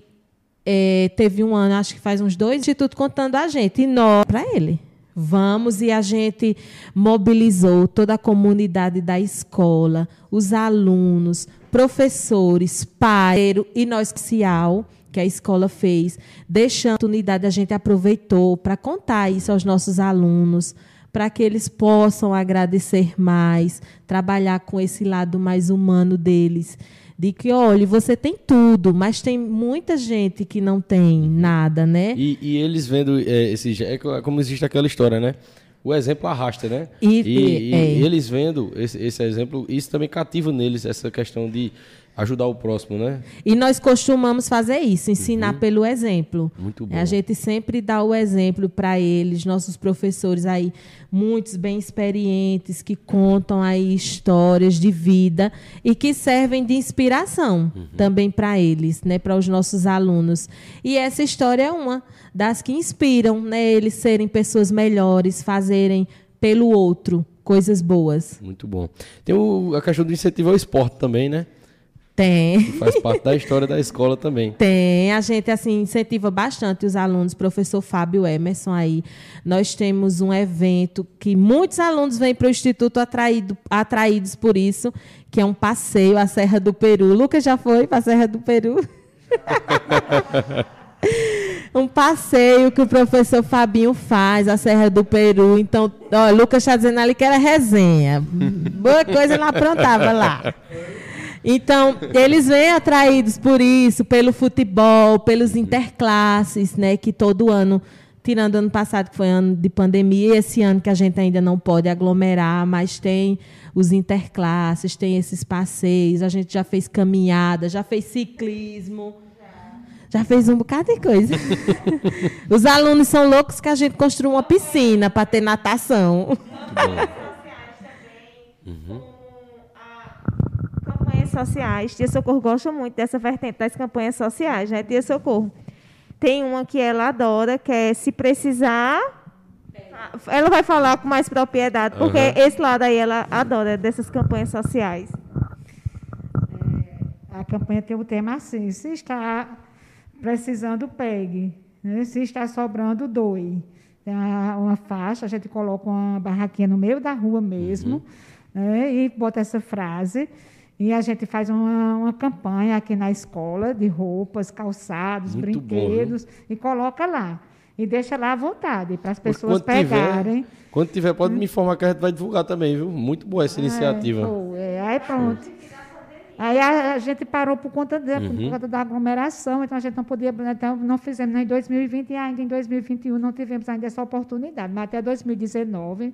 eh, teve um ano, acho que faz uns dois, o Instituto contando a gente. E nós, para ele. Vamos, e a gente mobilizou toda a comunidade da escola, os alunos, professores, pais e nós social que a escola fez, deixando a oportunidade, a gente aproveitou para contar isso aos nossos alunos, para que eles possam agradecer mais, trabalhar com esse lado mais humano deles. De que, olha, você tem tudo, mas tem muita gente que não tem nada, né? E, e eles vendo é, esse. É co- como existe aquela história, né? O exemplo arrasta, né? E- e, e- e é. eles vendo esse, esse exemplo, isso também cativa neles, essa questão de ajudar o próximo, né? E nós costumamos fazer isso, ensinar pelo exemplo. Muito bom. A gente sempre dá o exemplo para eles, nossos professores aí, muitos bem experientes, que contam aí histórias de vida e que servem de inspiração também para eles, né, para os nossos alunos. E essa história é uma das que inspiram, né, eles serem pessoas melhores, fazerem pelo outro coisas boas. Muito bom. Tem o- a questão do incentivo ao esporte também, né? Tem. Faz parte da história da escola também. Tem, a gente assim incentiva bastante os alunos, professor Fábio Emerson aí. Nós temos um evento que muitos alunos vêm para o Instituto atraído, atraídos por isso, que é um passeio à Serra do Peru. Lucas já foi para a Serra do Peru? um passeio que o professor Fabinho faz à Serra do Peru. Então, ó, Lucas está dizendo ali que era resenha. Boa coisa ele aprontava lá. Então, eles vêm atraídos por isso, pelo futebol, pelos interclasses, né? Que todo ano, tirando ano passado, que foi ano de pandemia, e esse ano que a gente ainda não pode aglomerar, mas tem os interclasses, tem esses passeios, a gente já fez caminhada, já fez ciclismo. Já fez um bocado de coisa. Os alunos são loucos que a gente construiu uma piscina para ter natação. campanhas sociais. Tia Socorro gosta muito dessa vertente das campanhas sociais, né, Tia Socorro? Tem uma que ela adora, que é se precisar. Ela vai falar com mais propriedade, porque Aham. esse lado aí ela adora dessas campanhas sociais. A campanha tem o tema assim: se está precisando, pegue. né? Se está sobrando, doe. tem uma, uma faixa, a gente coloca uma barraquinha no meio da rua mesmo, né, e bota essa frase. E a gente faz uma, uma campanha aqui na escola de roupas, calçados, Muito bom, brinquedos, e coloca lá. E deixa lá à vontade, para as pessoas Quando tiver- pegarem. Quando tiver, pode me informar que a gente vai divulgar também, viu? Muito boa essa iniciativa. É, é, aí pronto. Aí a, a gente parou por conta, de, Uhum. por conta da aglomeração, então a gente não podia, então não fizemos nem em 2020 e ainda em 2021 não tivemos ainda essa oportunidade. Mas até 2019,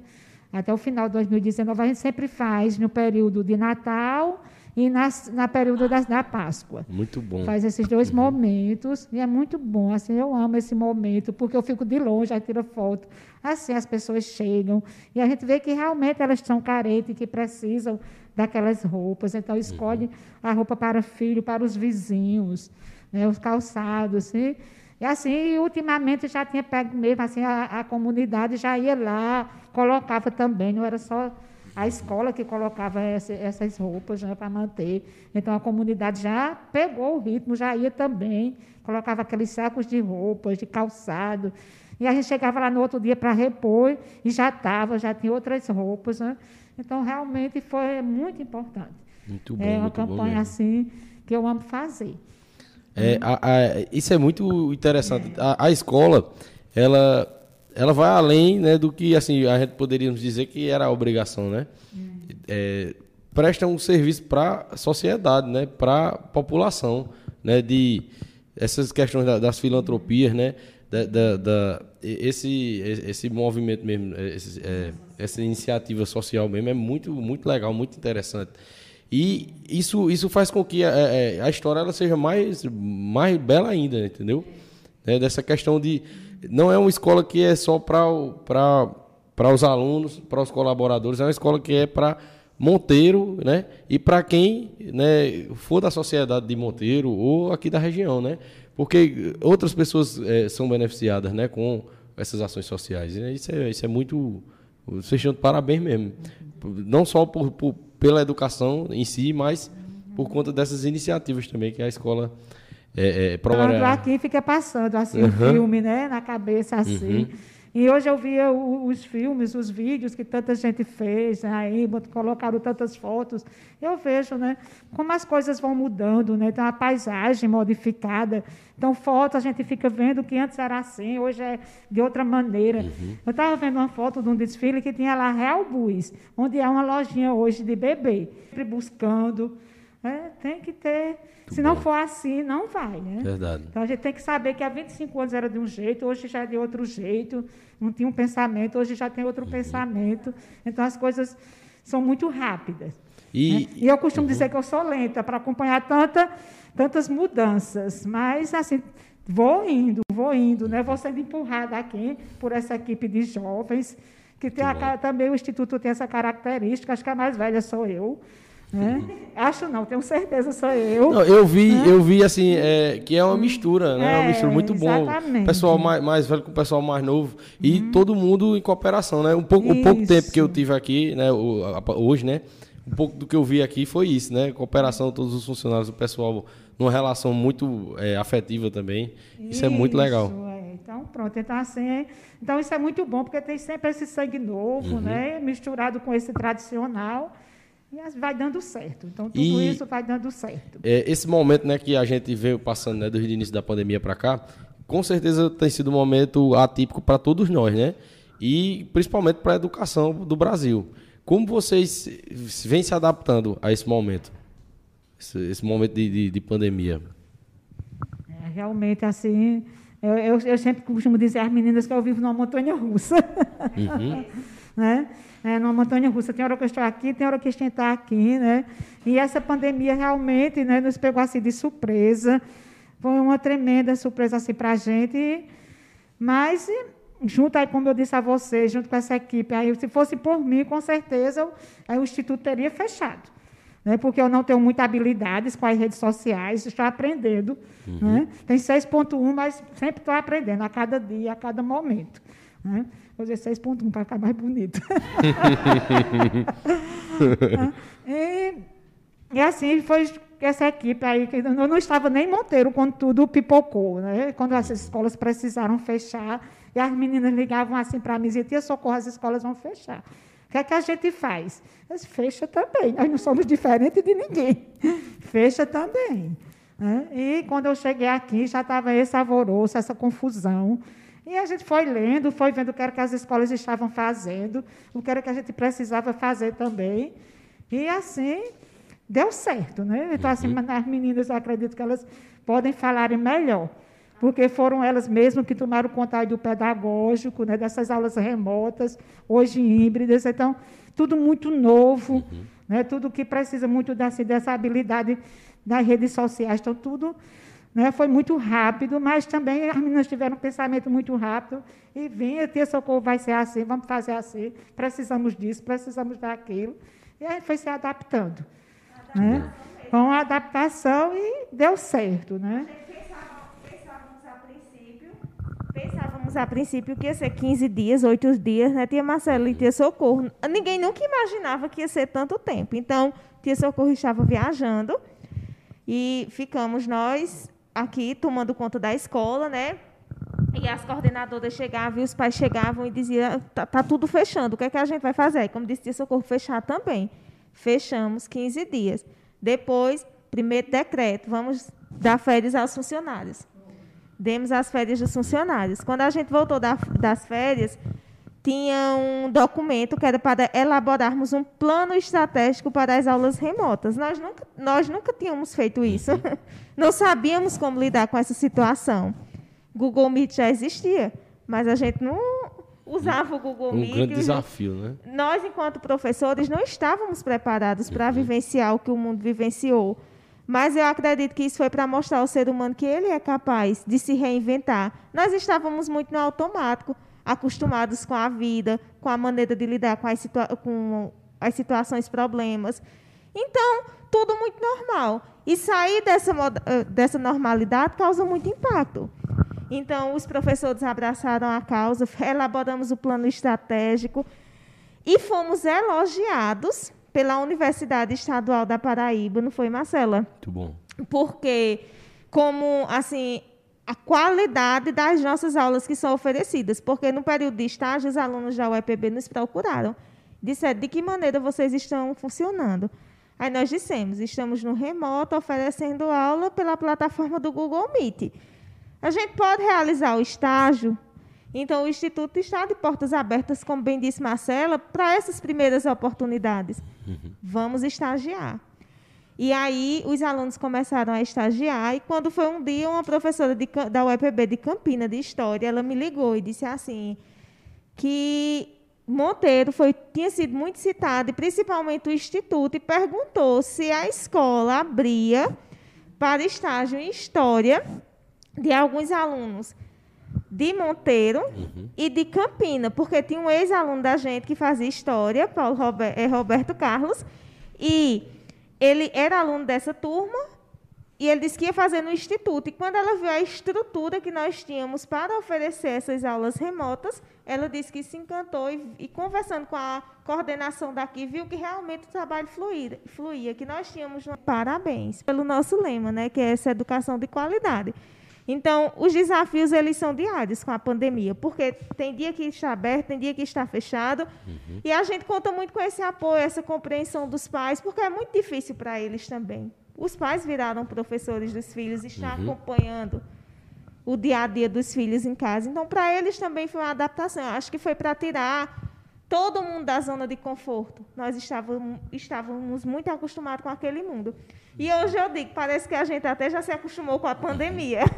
até o final de 2019, a gente sempre faz no período de Natal e nas, na período da, da Páscoa. Muito bom. Faz esses dois momentos e é muito bom. Assim, eu amo esse momento, porque eu fico de longe, aí tiro foto. Assim, as pessoas chegam e a gente vê que realmente elas estão carentes, que precisam daquelas roupas. Então, escolhe a roupa para filho, para os vizinhos, né, os calçados. E, e assim, ultimamente já tinha pego mesmo, assim, a, a comunidade já ia lá, colocava também, não era só a escola que colocava essa- essas roupas né, para manter. Então a comunidade já pegou o ritmo, já ia também, colocava aqueles sacos de roupas, de calçado. E a gente chegava lá no outro dia para repor e já estava, já tinha outras roupas. Né? Então realmente foi muito importante. Muito bom, é uma campanha assim que eu amo fazer. É, a- a- isso é muito interessante. A, a escola, ela, ela vai além né, do que assim, a gente poderíamos dizer que era a obrigação, né? É, presta um serviço para a sociedade, né? para a população, né? de essas questões da- das filantropias, né? Da, da- da- esse, esse movimento mesmo, é, esse- é, essa iniciativa social mesmo é muito, muito legal, muito interessante. E isso, isso faz com que a, a- a história ela seja mais, mais bela ainda, entendeu? Né, Dessa questão de. Não é uma escola que é só para os alunos, para os colaboradores, é uma escola que é para Monteiro, né? E para quem né, for da sociedade de Monteiro ou aqui da região, né? Porque outras pessoas eh, são beneficiadas né, com essas ações sociais. E Isso é, isso é muito. Vocês estão de parabéns mesmo. Não só por, por- pela educação em si, mas por conta dessas iniciativas também que a escola é, é. Quando aqui fica passando assim o Uhum. filme, né, na cabeça assim. E hoje eu via o- os filmes, os vídeos que tanta gente fez aí, bot- colocaram tantas fotos. Eu vejo, né, como as coisas vão mudando, né? Então a paisagem modificada. Então foto a gente fica vendo que antes era assim, hoje é de outra maneira. Eu estava vendo uma foto de um desfile que tinha lá Real Bus, onde é uma lojinha hoje de bebê, sempre buscando. Né, tem que ter. Se não bom. for assim, não vai, né? Verdade. Então a gente tem que saber que há 25 anos era de um jeito, hoje já é de outro jeito, não tinha um pensamento, hoje já tem outro Uhum. pensamento. Então as coisas são muito rápidas. E, né? E eu costumo dizer que eu sou lenta para acompanhar tanta, tantas mudanças, mas assim, vou indo, vou indo, né? vou sendo empurrada aqui por essa equipe de jovens, que tem a também o Instituto tem essa característica, acho que a mais velha sou eu. Né? Acho não, tenho certeza sou eu. Não, eu vi, eu vi assim, é, que é uma mistura, né? É uma É, mistura muito boa. exatamente. Pessoal mais, mais velho com o pessoal mais novo. E todo mundo em cooperação, né? Um pouco, o pouco Isso. tempo que eu tive aqui, né? hoje, né? Um pouco do que eu vi aqui foi isso, né? Cooperação, todos os funcionários, o pessoal numa relação muito é, afetiva também. Isso, é muito legal. Isso, é. Então, pronto. Então, assim, é- então, isso é muito bom, porque tem sempre esse sangue novo, Uhum. né? Misturado com esse tradicional. E vai dando certo. Então, tudo E- isso vai dando certo. É, esse momento né, que a gente veio passando né, desde o início da pandemia para cá, com certeza tem sido um momento atípico para todos nós, né? E principalmente para a educação do Brasil. Como vocês vêm se adaptando a esse momento? Esse, esse momento de, de- de pandemia? É, realmente, assim, eu, eu, eu sempre costumo dizer às meninas que eu vivo numa montanha russa. Uhum. né? É, numa montanha russa. Tem hora que eu estou aqui, tem hora que a gente está aqui, né? E essa pandemia realmente né, nos pegou assim de surpresa. Foi uma tremenda surpresa assim, para a gente. Mas, junto aí, como eu disse a vocês, junto com essa equipe, aí, se fosse por mim, com certeza, aí o Instituto teria fechado. Né? Porque eu não tenho muita habilidades com as redes sociais, estou aprendendo. Né? Tem 6.1, mas sempre estou aprendendo, a cada dia, a cada momento. Né? Vou dizer 6.1 para ficar mais bonito. e, e assim foi essa equipe aí, que eu não estava nem em Monteiro quando tudo pipocou. Né? Quando essas escolas precisaram fechar, E as meninas ligavam assim para mim e diziam, tia Socorro, as escolas vão fechar. O que é que a gente faz? Eles fecha também, nós não somos diferentes de ninguém. Fecha também. né? E quando eu cheguei aqui, já estava esse alvoroço, essa confusão. E a gente foi lendo, foi vendo o que era que as escolas estavam fazendo, o que era que a gente precisava fazer também. E assim, deu certo, né? Então, assim, as meninas, eu acredito que elas podem falarem melhor, porque foram elas mesmas que tomaram conta do pedagógico, né? dessas aulas remotas, hoje híbridas. Então, tudo muito novo, né? tudo que precisa muito dessa, dessa habilidade das redes sociais. Então, tudo né? Foi muito rápido, mas também as meninas tiveram um pensamento muito rápido e vinha, tia Socorro vai ser assim, vamos fazer assim, precisamos disso, precisamos daquilo. E aí foi se adaptando. Né? Com a adaptação e deu certo. Né? Pensávamos a princípio, pensávamos a princípio que ia ser 15 dias, 8 dias, né? Tia Marcela e Tia Socorro. Ninguém nunca imaginava que ia ser tanto tempo. Então, Tia Socorro estava viajando e ficamos nós aqui tomando conta da escola, né? E as coordenadoras chegavam e os pais chegavam e diziam, tá, tá tudo fechando, o que é que a gente vai fazer? E como disse Tia Socorro, fechar também. Fechamos 15 dias. Depois, primeiro decreto, vamos dar férias aos funcionários. Demos as férias dos funcionários. Quando a gente voltou da- das férias, tinha um documento que era para elaborarmos um plano estratégico para as aulas remotas. Nós nunca, nós nunca tínhamos feito isso. Não sabíamos como lidar com essa situação. Google Meet já existia, mas a gente não usava o Google Um Meet. grande e- desafio, né? nós, enquanto professores, não estávamos preparados para vivenciar o que o mundo vivenciou. Mas eu acredito que isso foi para mostrar ao ser humano que ele é capaz de se reinventar. Nós estávamos muito no automático, acostumados com a vida, com a maneira de lidar com as, situa com as situações, problemas. Então, tudo muito normal. E sair dessa, eh, dessa normalidade causa muito impacto. Então, os professores abraçaram a causa, elaboramos o plano estratégico e fomos elogiados pela Universidade Estadual da Paraíba, não foi, Marcela? Muito bom. porque como assim a qualidade das nossas aulas que são oferecidas, porque no período de estágio os alunos da UEPB nos procuraram, disseram de que maneira vocês estão funcionando. Aí nós dissemos, estamos no remoto oferecendo aula pela plataforma do Google Meet. A gente pode realizar o estágio, então o Instituto está de portas abertas, como bem disse Marcela, para essas primeiras oportunidades. Vamos estagiar. E aí os alunos começaram a estagiar e quando foi um dia uma professora de da UEPB de Campina de História, ela me ligou e disse assim que Monteiro foi, tinha sido muito citado, e principalmente o Instituto, e perguntou se a escola abria para estágio em História de alguns alunos de Monteiro e de Campina, porque tinha um ex-aluno da gente que fazia História, Paulo Rober- eh, Roberto Carlos, e ele era aluno dessa turma e ele disse que ia fazer no instituto. E quando ela viu a estrutura que nós tínhamos para oferecer essas aulas remotas, ela disse que se encantou e, e conversando com a coordenação daqui, viu que realmente o trabalho fluía, fluía que nós tínhamos parabéns pelo nosso lema, né, que é essa educação de qualidade. Então, os desafios eles são diários com a pandemia, porque tem dia que está aberto, tem dia que está fechado, e a gente conta muito com esse apoio, essa compreensão dos pais, porque é muito difícil para eles também. Os pais viraram professores dos filhos, estão acompanhando o dia a dia dos filhos em casa. Então, para eles também foi uma adaptação. Eu acho que foi para tirar todo mundo da zona de conforto. Nós estávamos, estávamos muito acostumados com aquele mundo. E hoje eu digo, parece que a gente até já se acostumou com a pandemia.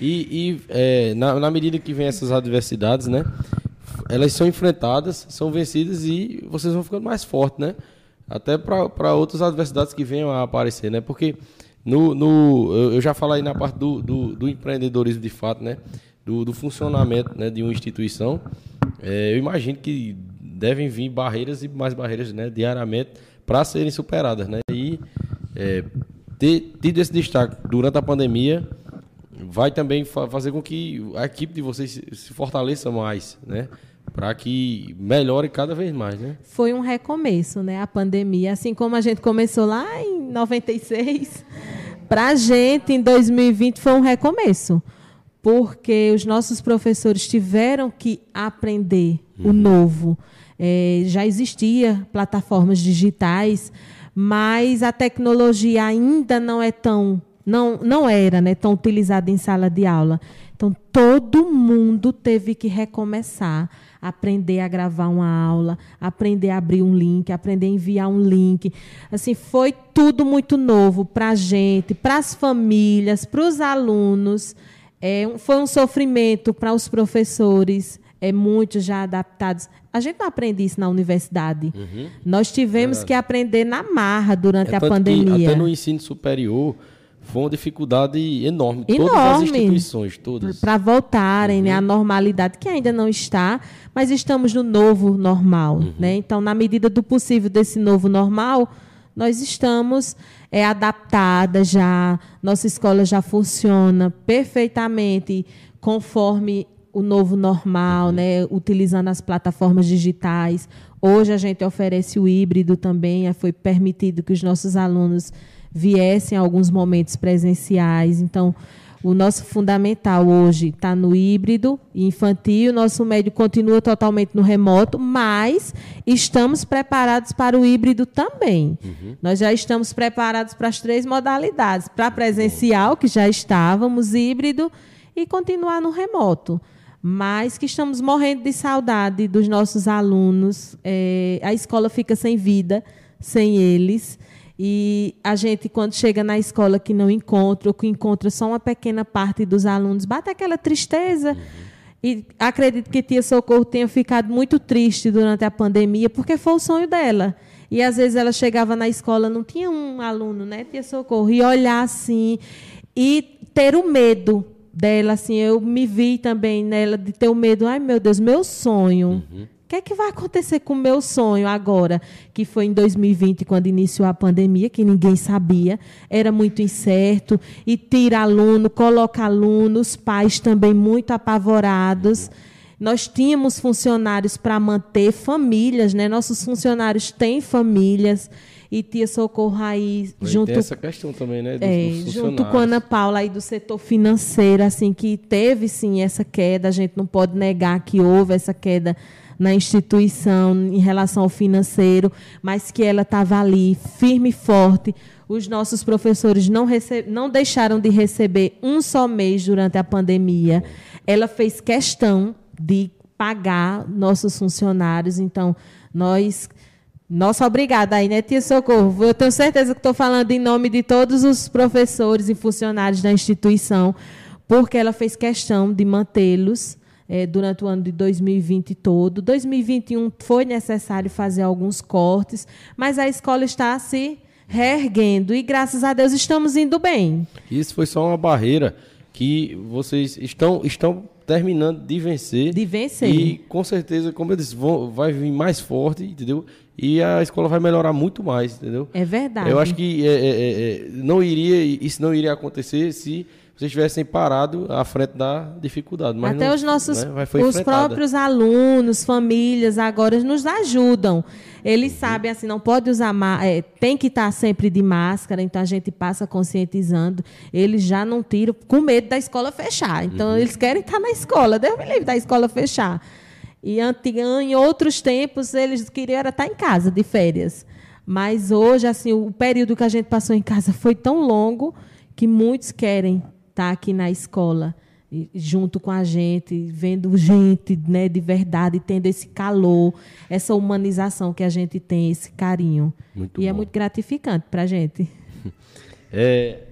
E, e, é, na, na medida que vem essas adversidades, né? Elas são enfrentadas, são vencidas e vocês vão ficando mais fortes, né? Até para outras adversidades que venham a aparecer, né? Porque no, no, eu- já falei na parte do, do, do empreendedorismo de fato, né? Do, do funcionamento né? de uma instituição. É, eu imagino que devem vir barreiras e mais barreiras né? diariamente para serem superadas, né? E é, ter tido esse destaque durante a pandemia vai também fa- fazer com que a equipe de vocês se- fortaleça mais, né? Para que melhore cada vez mais, né? Foi um recomeço, né? A pandemia, assim como a gente começou lá em 96, para a gente em 2020 foi um recomeço, porque os nossos professores tiveram que aprender o novo. É, já existia plataformas digitais, mas a tecnologia ainda não é tão não, não era né, tão utilizada em sala de aula. Então, todo mundo teve que recomeçar, aprender a gravar uma aula, aprender a abrir um link, aprender a enviar um link. Assim, foi tudo muito novo para a gente, para as famílias, para os alunos. É, foi um sofrimento para os professores, é, muitos já adaptados. A gente não aprende isso na universidade. Nós tivemos que aprender na marra durante É a pandemia. até no ensino superior foi uma dificuldade enorme. Todas as Enorme. instituições, todas. para voltarem né, à normalidade, que ainda não está, mas estamos no novo normal. Né? Então, na medida do possível desse novo normal, nós estamos é, adaptadas já, nossa escola já funciona perfeitamente conforme o novo normal, né, utilizando as plataformas digitais. Hoje a gente oferece o híbrido também, eh, foi permitido que os nossos alunos viessem a alguns momentos presenciais. Então, o nosso fundamental hoje está no híbrido e infantil, nosso médio continua totalmente no remoto, mas estamos preparados para o híbrido também. Nós já estamos preparados para as três modalidades: para presencial, que já estávamos, híbrido, e continuar no remoto. Mas que estamos morrendo de saudade dos nossos alunos. É, a escola fica sem vida, sem eles. E a gente, quando chega na escola que não encontra, ou que encontra só uma pequena parte dos alunos, bate aquela tristeza. E acredito que Tia Socorro tenha ficado muito triste durante a pandemia, porque foi o sonho dela. E às vezes ela chegava na escola, não tinha um aluno, né, Tia Socorro, e olhar assim, e ter o medo dela, assim, eu me vi também nela de ter o medo, ai meu Deus, meu sonho. O que é que vai acontecer com o meu sonho agora? Que foi em 2020, quando iniciou a pandemia, que ninguém sabia, era muito incerto. E tira aluno, coloca aluno, os pais também muito apavorados. Nós tínhamos funcionários para manter famílias, né? Nossos funcionários têm famílias. E Tia Socorro aí, junto Tem essa questão também, né? Dos, é, dos junto com a. Ana Paula aí do setor financeiro, assim, que teve sim essa queda, a gente não pode negar que houve essa queda na instituição em relação ao financeiro, mas que ela estava ali firme e forte. Os nossos professores não, rece- não deixaram de receber um só mês durante a pandemia. Ela fez questão de pagar nossos funcionários, então nós nossa, obrigada aí, né, Tia Socorro? Eu tenho certeza que estou falando em nome de todos os professores e funcionários da instituição, porque ela fez questão de mantê-los eh, durante o ano de 2020 todo. 2021 foi necessário fazer alguns cortes, mas a escola está se reerguendo e, graças a Deus, estamos indo bem. Isso foi só uma barreira que vocês estão, estão terminando de vencer. De vencer. E com certeza, como eu disse, vão, vai vir mais forte, entendeu? E a escola vai melhorar muito mais, entendeu? É verdade. Eu acho que é, é, é, é, não iria, isso não iria acontecer se vocês tivessem parado à frente da dificuldade. Mas Até não, os nossos, né, os próprios alunos, famílias agora nos ajudam. Eles Uhum. sabem assim, não pode usar, é, tem que estar sempre de máscara, então a gente passa conscientizando. Eles já não tiram com medo da escola fechar. Então Uhum. eles querem estar na escola, Deus me livre da escola fechar. E em outros tempos eles queriam era estar em casa de férias. Mas hoje assim, o período que a gente passou em casa foi tão longo que muitos querem estar aqui na escola e- junto com a gente, vendo gente né, de verdade, tendo esse calor, essa humanização que a gente tem, esse carinho. Muito e é bom. muito gratificante para a gente. É,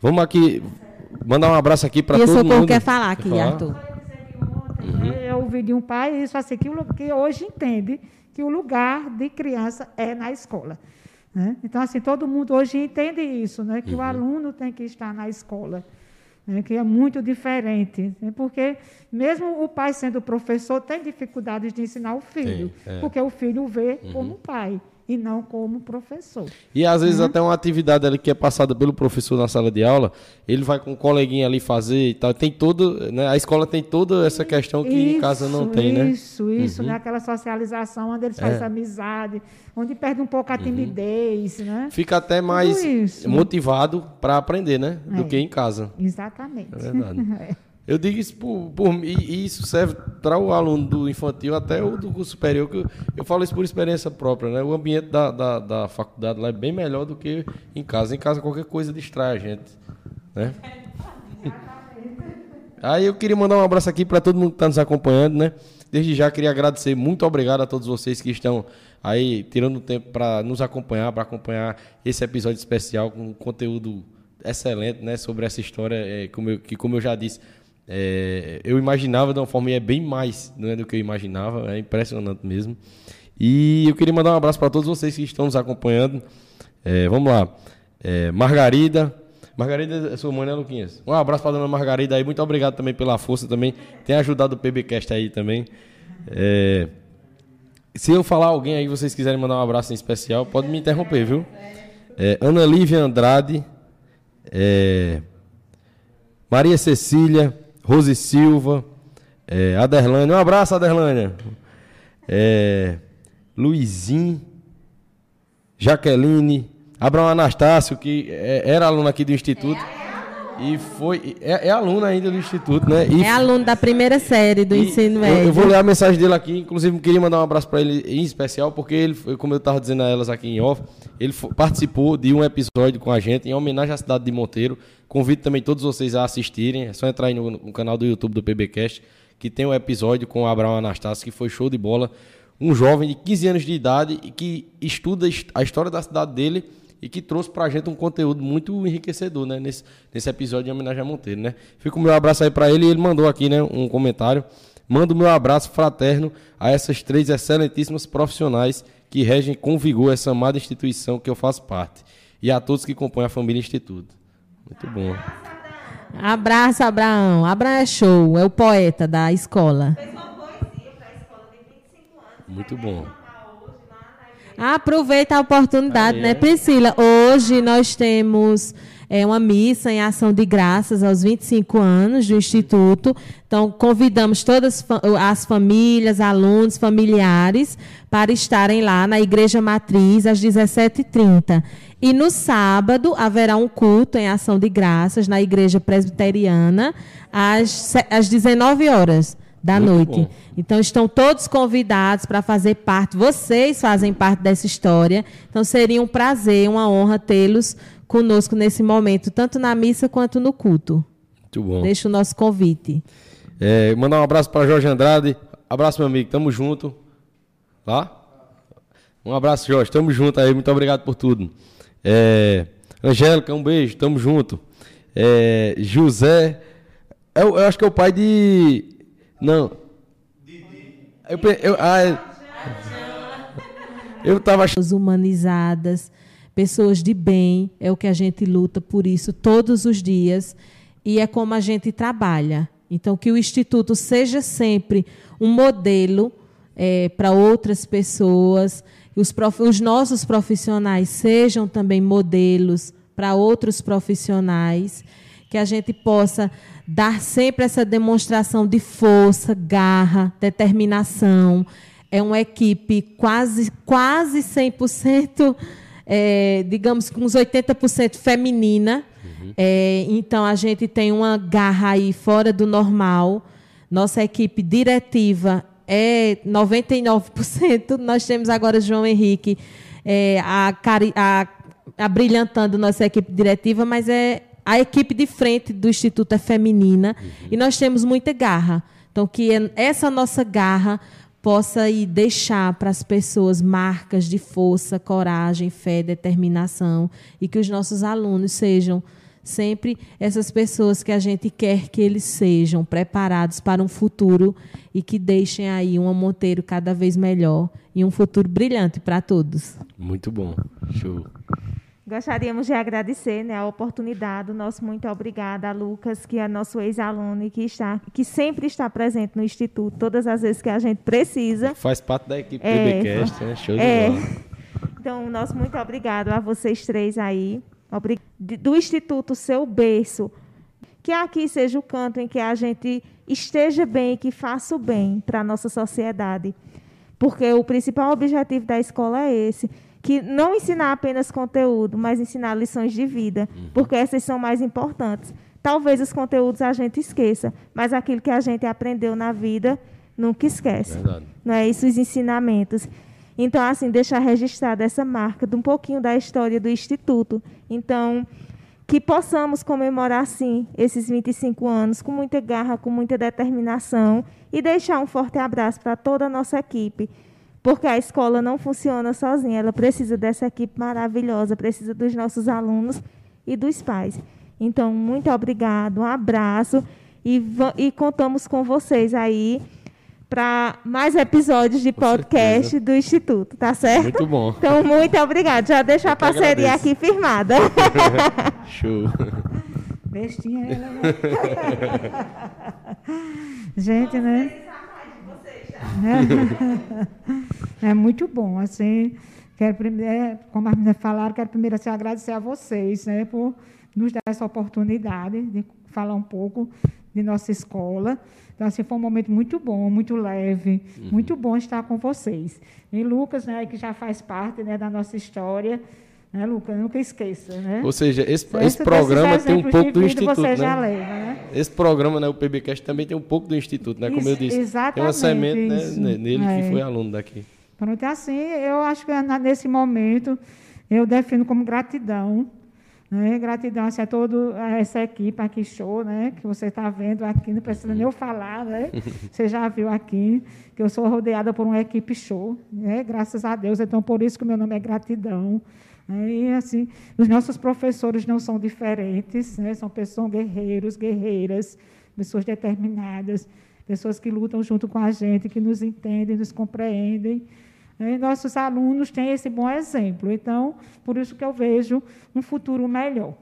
vamos aqui mandar um abraço aqui para E o todo Socorro mundo. quer falar aqui, falar? Arthur. Eu ouvi de um pai isso assim, que, que hoje entende que o lugar de criança é na escola. Né? Então, assim, todo mundo hoje entende isso, né? que o aluno tem que estar na escola. né? Que é muito diferente. né? Porque mesmo o pai sendo professor tem dificuldades de ensinar o filho. Tem, é. Porque o filho vê como pai. E não como professor. E às vezes até uma atividade ali que é passada pelo professor na sala de aula, ele vai com um coleguinha ali fazer e tal. Tem todo, né? A escola tem toda essa questão que em casa não tem, né? Isso, isso, né? Aquela socialização onde eles fazem É. amizade, onde perde um pouco a timidez, né? Fica até mais isso. motivado para aprender, né? Do É. que em casa. Exatamente. É verdade. Eu digo isso por, por e isso serve para o aluno do infantil até o do curso superior, que eu, eu falo isso por experiência própria, né? O ambiente da, da, da faculdade lá é bem melhor do que em casa. Em casa qualquer coisa distrai a gente, né? Aí eu queria mandar um abraço aqui para todo mundo que está nos acompanhando, né? Desde já queria agradecer, muito obrigado a todos vocês que estão aí tirando tempo para nos acompanhar, para acompanhar esse episódio especial com conteúdo excelente, né? Sobre essa história, é, como eu, que como eu já disse, é, eu imaginava de uma forma e é bem mais não é, do que eu imaginava, é impressionante mesmo. E eu queria mandar um abraço para todos vocês que estão nos acompanhando. É, vamos lá. É, Margarida. Margarida é sua mãe, né, Luquinhas? Um abraço para dona Margarida aí. Muito obrigado também pela força também. Tem ajudado o PBcast aí também. É, se eu falar alguém aí, vocês quiserem mandar um abraço em especial, pode me interromper, viu? É, Ana Lívia Andrade. É, Maria Cecília. Rose Silva. É, Aderlânia. Um abraço, Aderlânia. É, Luizinho. Jaqueline, Abraão Anastácio, que é- era aluno aqui do Instituto. E foi. É, é aluna ainda do Instituto, né? E É aluno da primeira série do e ensino eu, médio. eu vou ler a mensagem dele aqui, inclusive queria mandar um abraço para ele em especial, porque ele, foi- como eu estava dizendo a elas aqui em off, ele participou de um episódio com a gente em homenagem à cidade de Monteiro. Convido também todos vocês a assistirem, é só entrar aí no, no canal do YouTube do PBcast, que tem um episódio com o Abraão Anastácio, que foi show de bola. Um jovem de 15 anos de idade e que estuda a história da cidade dele e que trouxe pra gente um conteúdo muito enriquecedor, né? Nesse, nesse episódio de homenagem a Monteiro, né? Fica o meu abraço aí pra ele e ele mandou aqui, né? Um comentário. Mando o meu abraço fraterno a essas três excelentíssimas profissionais que regem com vigor essa amada instituição que eu faço parte. E a todos que compõem a família Instituto. Muito bom. Abraço, Abraão. Abraão é show, é o poeta da escola. Muito bom. Aproveita a oportunidade, né, Priscila? Hoje nós temos é, uma missa em ação de graças aos 25 anos do Instituto. Então, convidamos todas as famílias, alunos, familiares para estarem lá na Igreja Matriz às 17h30. E no sábado haverá um culto em ação de graças na Igreja Presbiteriana às, às 19 horas da Muito noite. bom. Então estão todos convidados para fazer parte. Vocês fazem parte dessa história. Então seria um prazer, uma honra tê-los conosco nesse momento, tanto na missa quanto no culto. Muito bom. Deixa o nosso convite. É, mandar um abraço para Jorge Andrade. Abraço, meu amigo. Tamo junto. Lá? Um abraço, Jorge. Tamo junto aí. Muito obrigado por tudo. É, Angélica, um beijo. Tamo junto. É, José. Eu, eu acho que é o pai de. Não. Eu, eu, ah, é- eu tava achando. Humanizadas, pessoas de bem, é o que a gente luta por isso todos os dias e é como a gente trabalha. Então, que o Instituto seja sempre um modelo eh, para outras pessoas, os, prof- os nossos profissionais sejam também modelos para outros profissionais, que a gente possa dar sempre essa demonstração de força, garra, determinação. É uma equipe quase, quase 100%, é, digamos com uns 80% feminina. É, então, a gente tem uma garra aí fora do normal. Nossa equipe diretiva é 99%. Nós temos agora João Henrique é, a, cari- a, abrilhantando nossa equipe diretiva, mas é a equipe de frente do Instituto é feminina e nós temos muita garra. Então, que essa nossa garra possa ir deixar para as pessoas marcas de força, coragem, fé, determinação e que os nossos alunos sejam sempre essas pessoas que a gente quer que eles sejam preparados para um futuro e que deixem aí uma Monteiro cada vez melhor e um futuro brilhante para todos. Muito bom. Show. Gostaríamos de agradecer né, a oportunidade, o nosso muito obrigada a Lucas, que é nosso ex-aluno e que, está, que sempre está presente no Instituto, todas as vezes que a gente precisa. Faz parte da equipe É, PBcast, né? Show de é. bola. Então, nosso muito obrigado a vocês três aí, de- do Instituto Seu Berço, que aqui seja o canto em que a gente esteja bem, que faça o bem para a nossa sociedade. Porque o principal objetivo da escola é esse, que não ensinar apenas conteúdo, mas ensinar lições de vida, porque essas são mais importantes. Talvez os conteúdos a gente esqueça, mas aquilo que a gente aprendeu na vida nunca esquece. Verdade. Não é isso os ensinamentos. Então, assim, deixar registrada essa marca de um pouquinho da história do instituto. Então, que possamos comemorar sim esses 25 anos com muita garra, com muita determinação e deixar um forte abraço para toda a nossa equipe, porque a escola não funciona sozinha, ela precisa dessa equipe maravilhosa, precisa dos nossos alunos e dos pais. Então, muito obrigado, um abraço e, e contamos com vocês aí para mais episódios de Com podcast certeza. do Instituto, tá certo? Muito bom. Então, muito obrigado. Já deixo a Eu que parceria agradeço. aqui firmada. Show. Bestinha ela, né? Gente, né? É, é muito bom, assim. Quero primeiro, como as meninas falaram, quero primeiro assim, agradecer a vocês, né, por nos dar essa oportunidade de falar um pouco de nossa escola. Então, assim, foi um momento muito bom, muito leve, muito bom estar com vocês. E Lucas, né, que já faz parte né, da nossa história, né, Lucas? Nunca esqueça, né? Ou seja, esse, Certo? esse programa Desses tem um pouco do Instituto, Você já né? leva, né? Esse programa, né, o PBcast, também tem um pouco do Instituto, né? Como eu Isso, disse. Tem uma exatamente semente né, isso. ne- nele É. que foi aluno daqui. Pronto, é assim, eu acho que nesse momento eu defino como gratidão. Né? Gratidão assim, a toda essa equipe aqui, show, né? que você está vendo aqui, não precisa nem eu falar, né? você já viu aqui, que eu sou rodeada por uma equipe show, né? graças a Deus, então por isso que o meu nome é gratidão. E assim, os nossos professores não são diferentes, né? são pessoas guerreiros, guerreiras, pessoas determinadas, pessoas que lutam junto com a gente, que nos entendem, nos compreendem. né? E nossos alunos têm esse bom exemplo. Então, por isso que eu vejo um futuro melhor.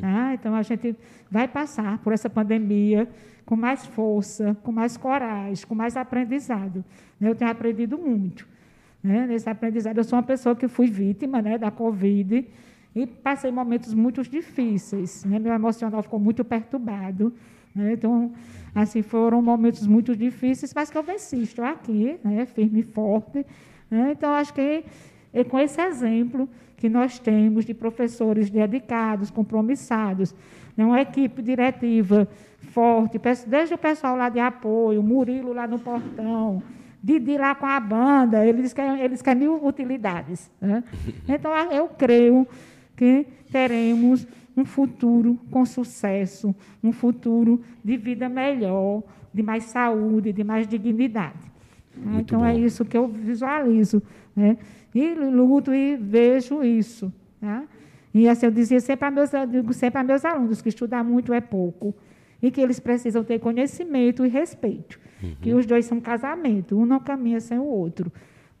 tá? Então, a gente vai passar por essa pandemia com mais força, com mais coragem, com mais aprendizado. né? Eu tenho aprendido muito. Né? Nesse aprendizado, eu sou uma pessoa que fui vítima né, da Covid e passei momentos muito difíceis. Né? Meu emocional ficou muito perturbado. né? Então, assim, foram momentos muito difíceis, mas que eu venci. Estou aqui, né? firme e forte. né? Então, acho que é com esse exemplo que nós temos de professores dedicados, compromissados, né? uma equipe diretiva forte, desde o pessoal lá de apoio, Murilo lá no portão, Didi lá com a banda, eles querem, eles querem mil utilidades. né? Então, eu creio que teremos um futuro com sucesso, um futuro de vida melhor, de mais saúde, de mais dignidade. Muito então, bom. é isso que eu visualizo. Né? E luto e vejo isso. Tá? E assim, eu dizia sempre a meus, eu digo sempre a meus alunos que estudar muito é pouco e que eles precisam ter conhecimento e respeito. Que os dois são casamento, um não caminha sem o outro.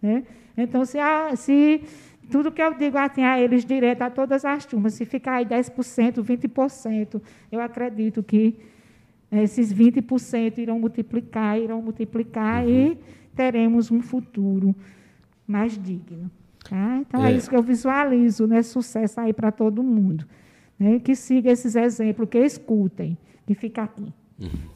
Né? Então, se, a, se tudo que eu digo assim, a eles direto a todas as turmas, se ficar aí 10%, 20%, eu acredito que esses 20% irão multiplicar, irão multiplicar e teremos um futuro mais digno. Tá? Então, é. É. isso que eu visualizo, né? sucesso aí para todo mundo. Né? Que siga esses exemplos, que escutem, que fica aqui.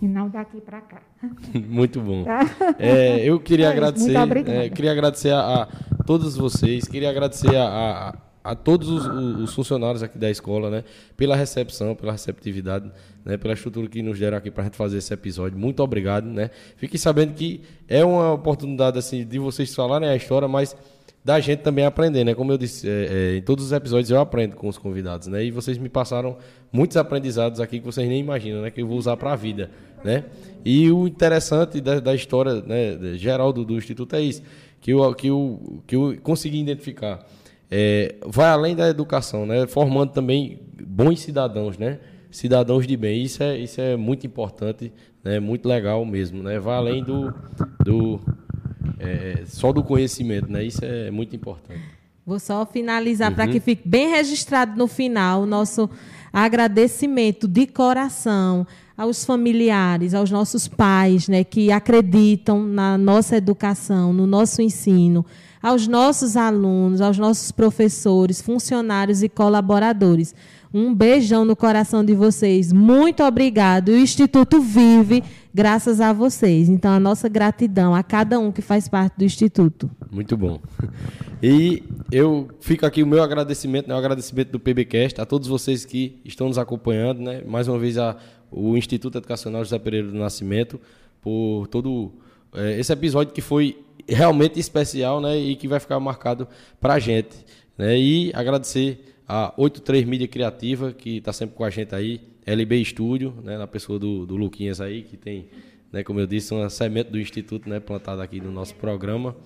E não daqui para cá. Muito bom. Tá? É, eu queria É agradecer, é, queria agradecer a, a todos vocês, queria agradecer a, a- a todos os, os funcionários aqui da escola, né, pela recepção, pela receptividade, né, pela estrutura que nos deram aqui para a gente fazer esse episódio. Muito obrigado, né. Fiquem sabendo que é uma oportunidade assim de vocês falarem a história, mas da gente também aprender, né? Como eu disse, é, é, em todos os episódios eu aprendo com os convidados, né? E vocês me passaram muitos aprendizados aqui que vocês nem imaginam, né? Que eu vou usar para a vida, né? E o interessante da, da história né, geral do, do Instituto é isso, que eu, que eu, que eu consegui identificar. É, vai além da educação, né? Formando também bons cidadãos, né? Cidadãos de bem. Isso é, isso é muito importante, né? Muito legal mesmo, né? Vai além do, do é, só do conhecimento, né? Isso é muito importante. Vou só finalizar para que fique bem registrado no final o nosso agradecimento de coração aos familiares, aos nossos pais, né, que acreditam na nossa educação, no nosso ensino, aos nossos alunos, aos nossos professores, funcionários e colaboradores. Um beijão no coração de vocês. Muito obrigado. O Instituto vive graças a vocês. Então, a nossa gratidão a cada um que faz parte do Instituto. Muito bom. E eu fico aqui o meu agradecimento, né, o agradecimento do PBcast a todos vocês que estão nos acompanhando, né? Mais uma vez a, o Instituto Educacional José Pereira do Nascimento por todo é, esse episódio que foi realmente especial, né? E que vai ficar marcado para a gente, né? E agradecer a 83 Mídia Criativa que está sempre com a gente aí, LB Estúdio, né? Na pessoa do, do Luquinhas aí que tem, né? Como eu disse, uma semente do Instituto, né? Plantada aqui no nosso programa.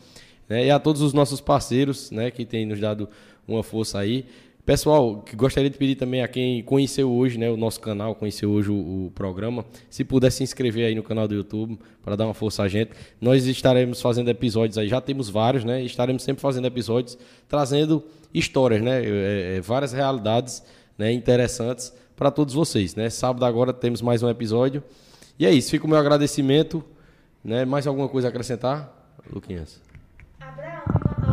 Né? E a todos os nossos parceiros né, que têm nos dado uma força aí. Pessoal, gostaria de pedir também a quem conheceu hoje né, o nosso canal, conheceu hoje o, o, programa, se puder se inscrever aí no canal do YouTube para dar uma força a gente. Nós estaremos fazendo episódios aí, já temos vários, né? Estaremos sempre fazendo episódios trazendo histórias, né? É, é, várias realidades né, interessantes para todos vocês. Né? Sábado agora temos mais um episódio. E é isso, fica o meu agradecimento. Né? Mais alguma coisa a acrescentar, Luquinhas?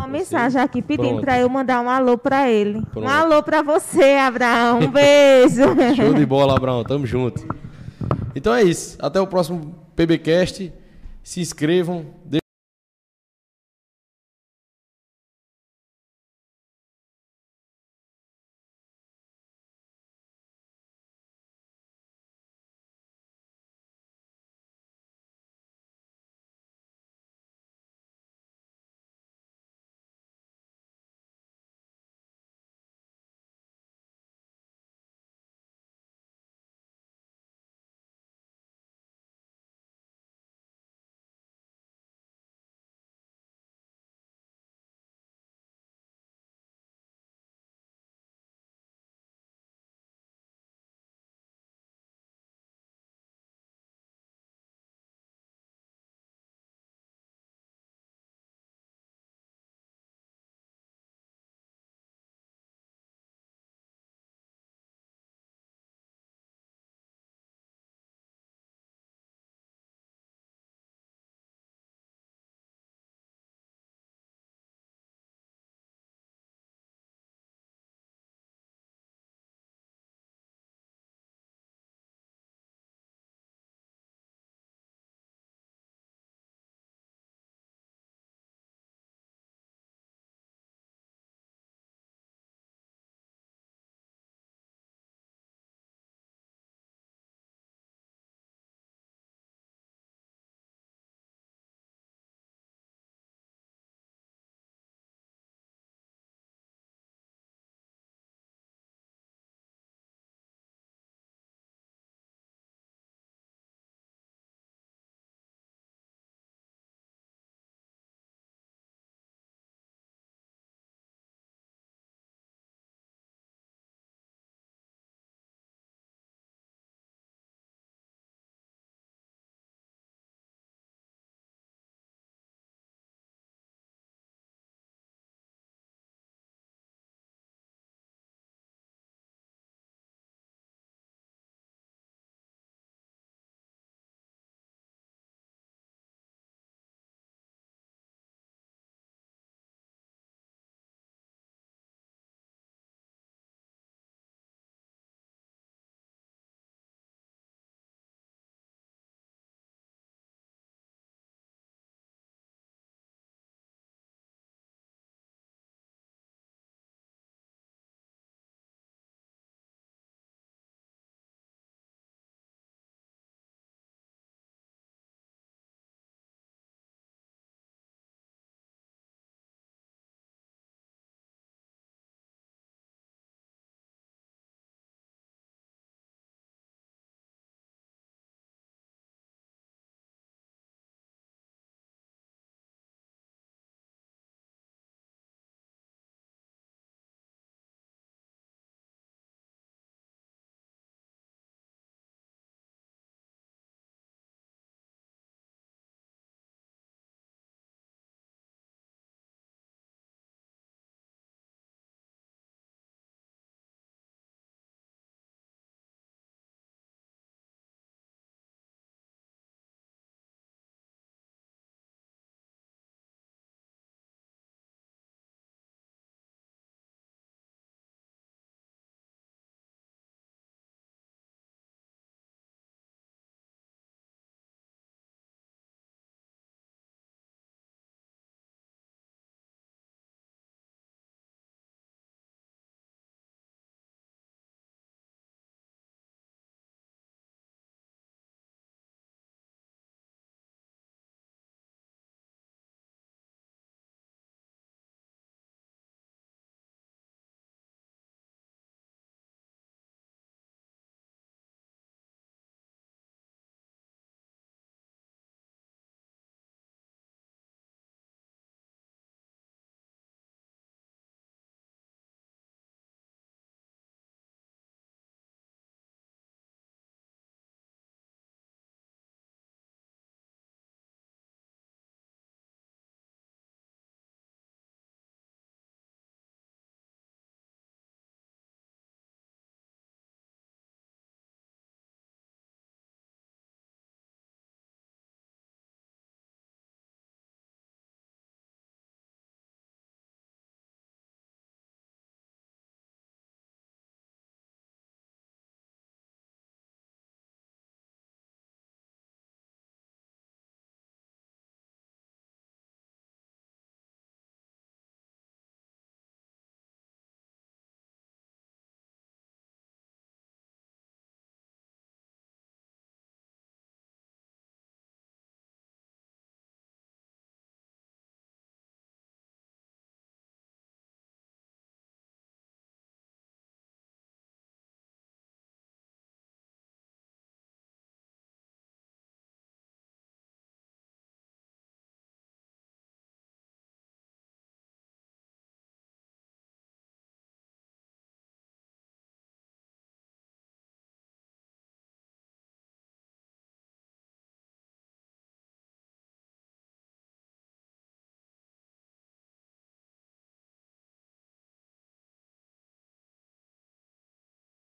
uma mensagem aqui pedindo para eu mandar um alô para ele. Pronto. Um alô para você, Abraão. Um beijo. Show de bola, Abraão. Tamo junto. Então é isso. Até o próximo PBcast. Se inscrevam.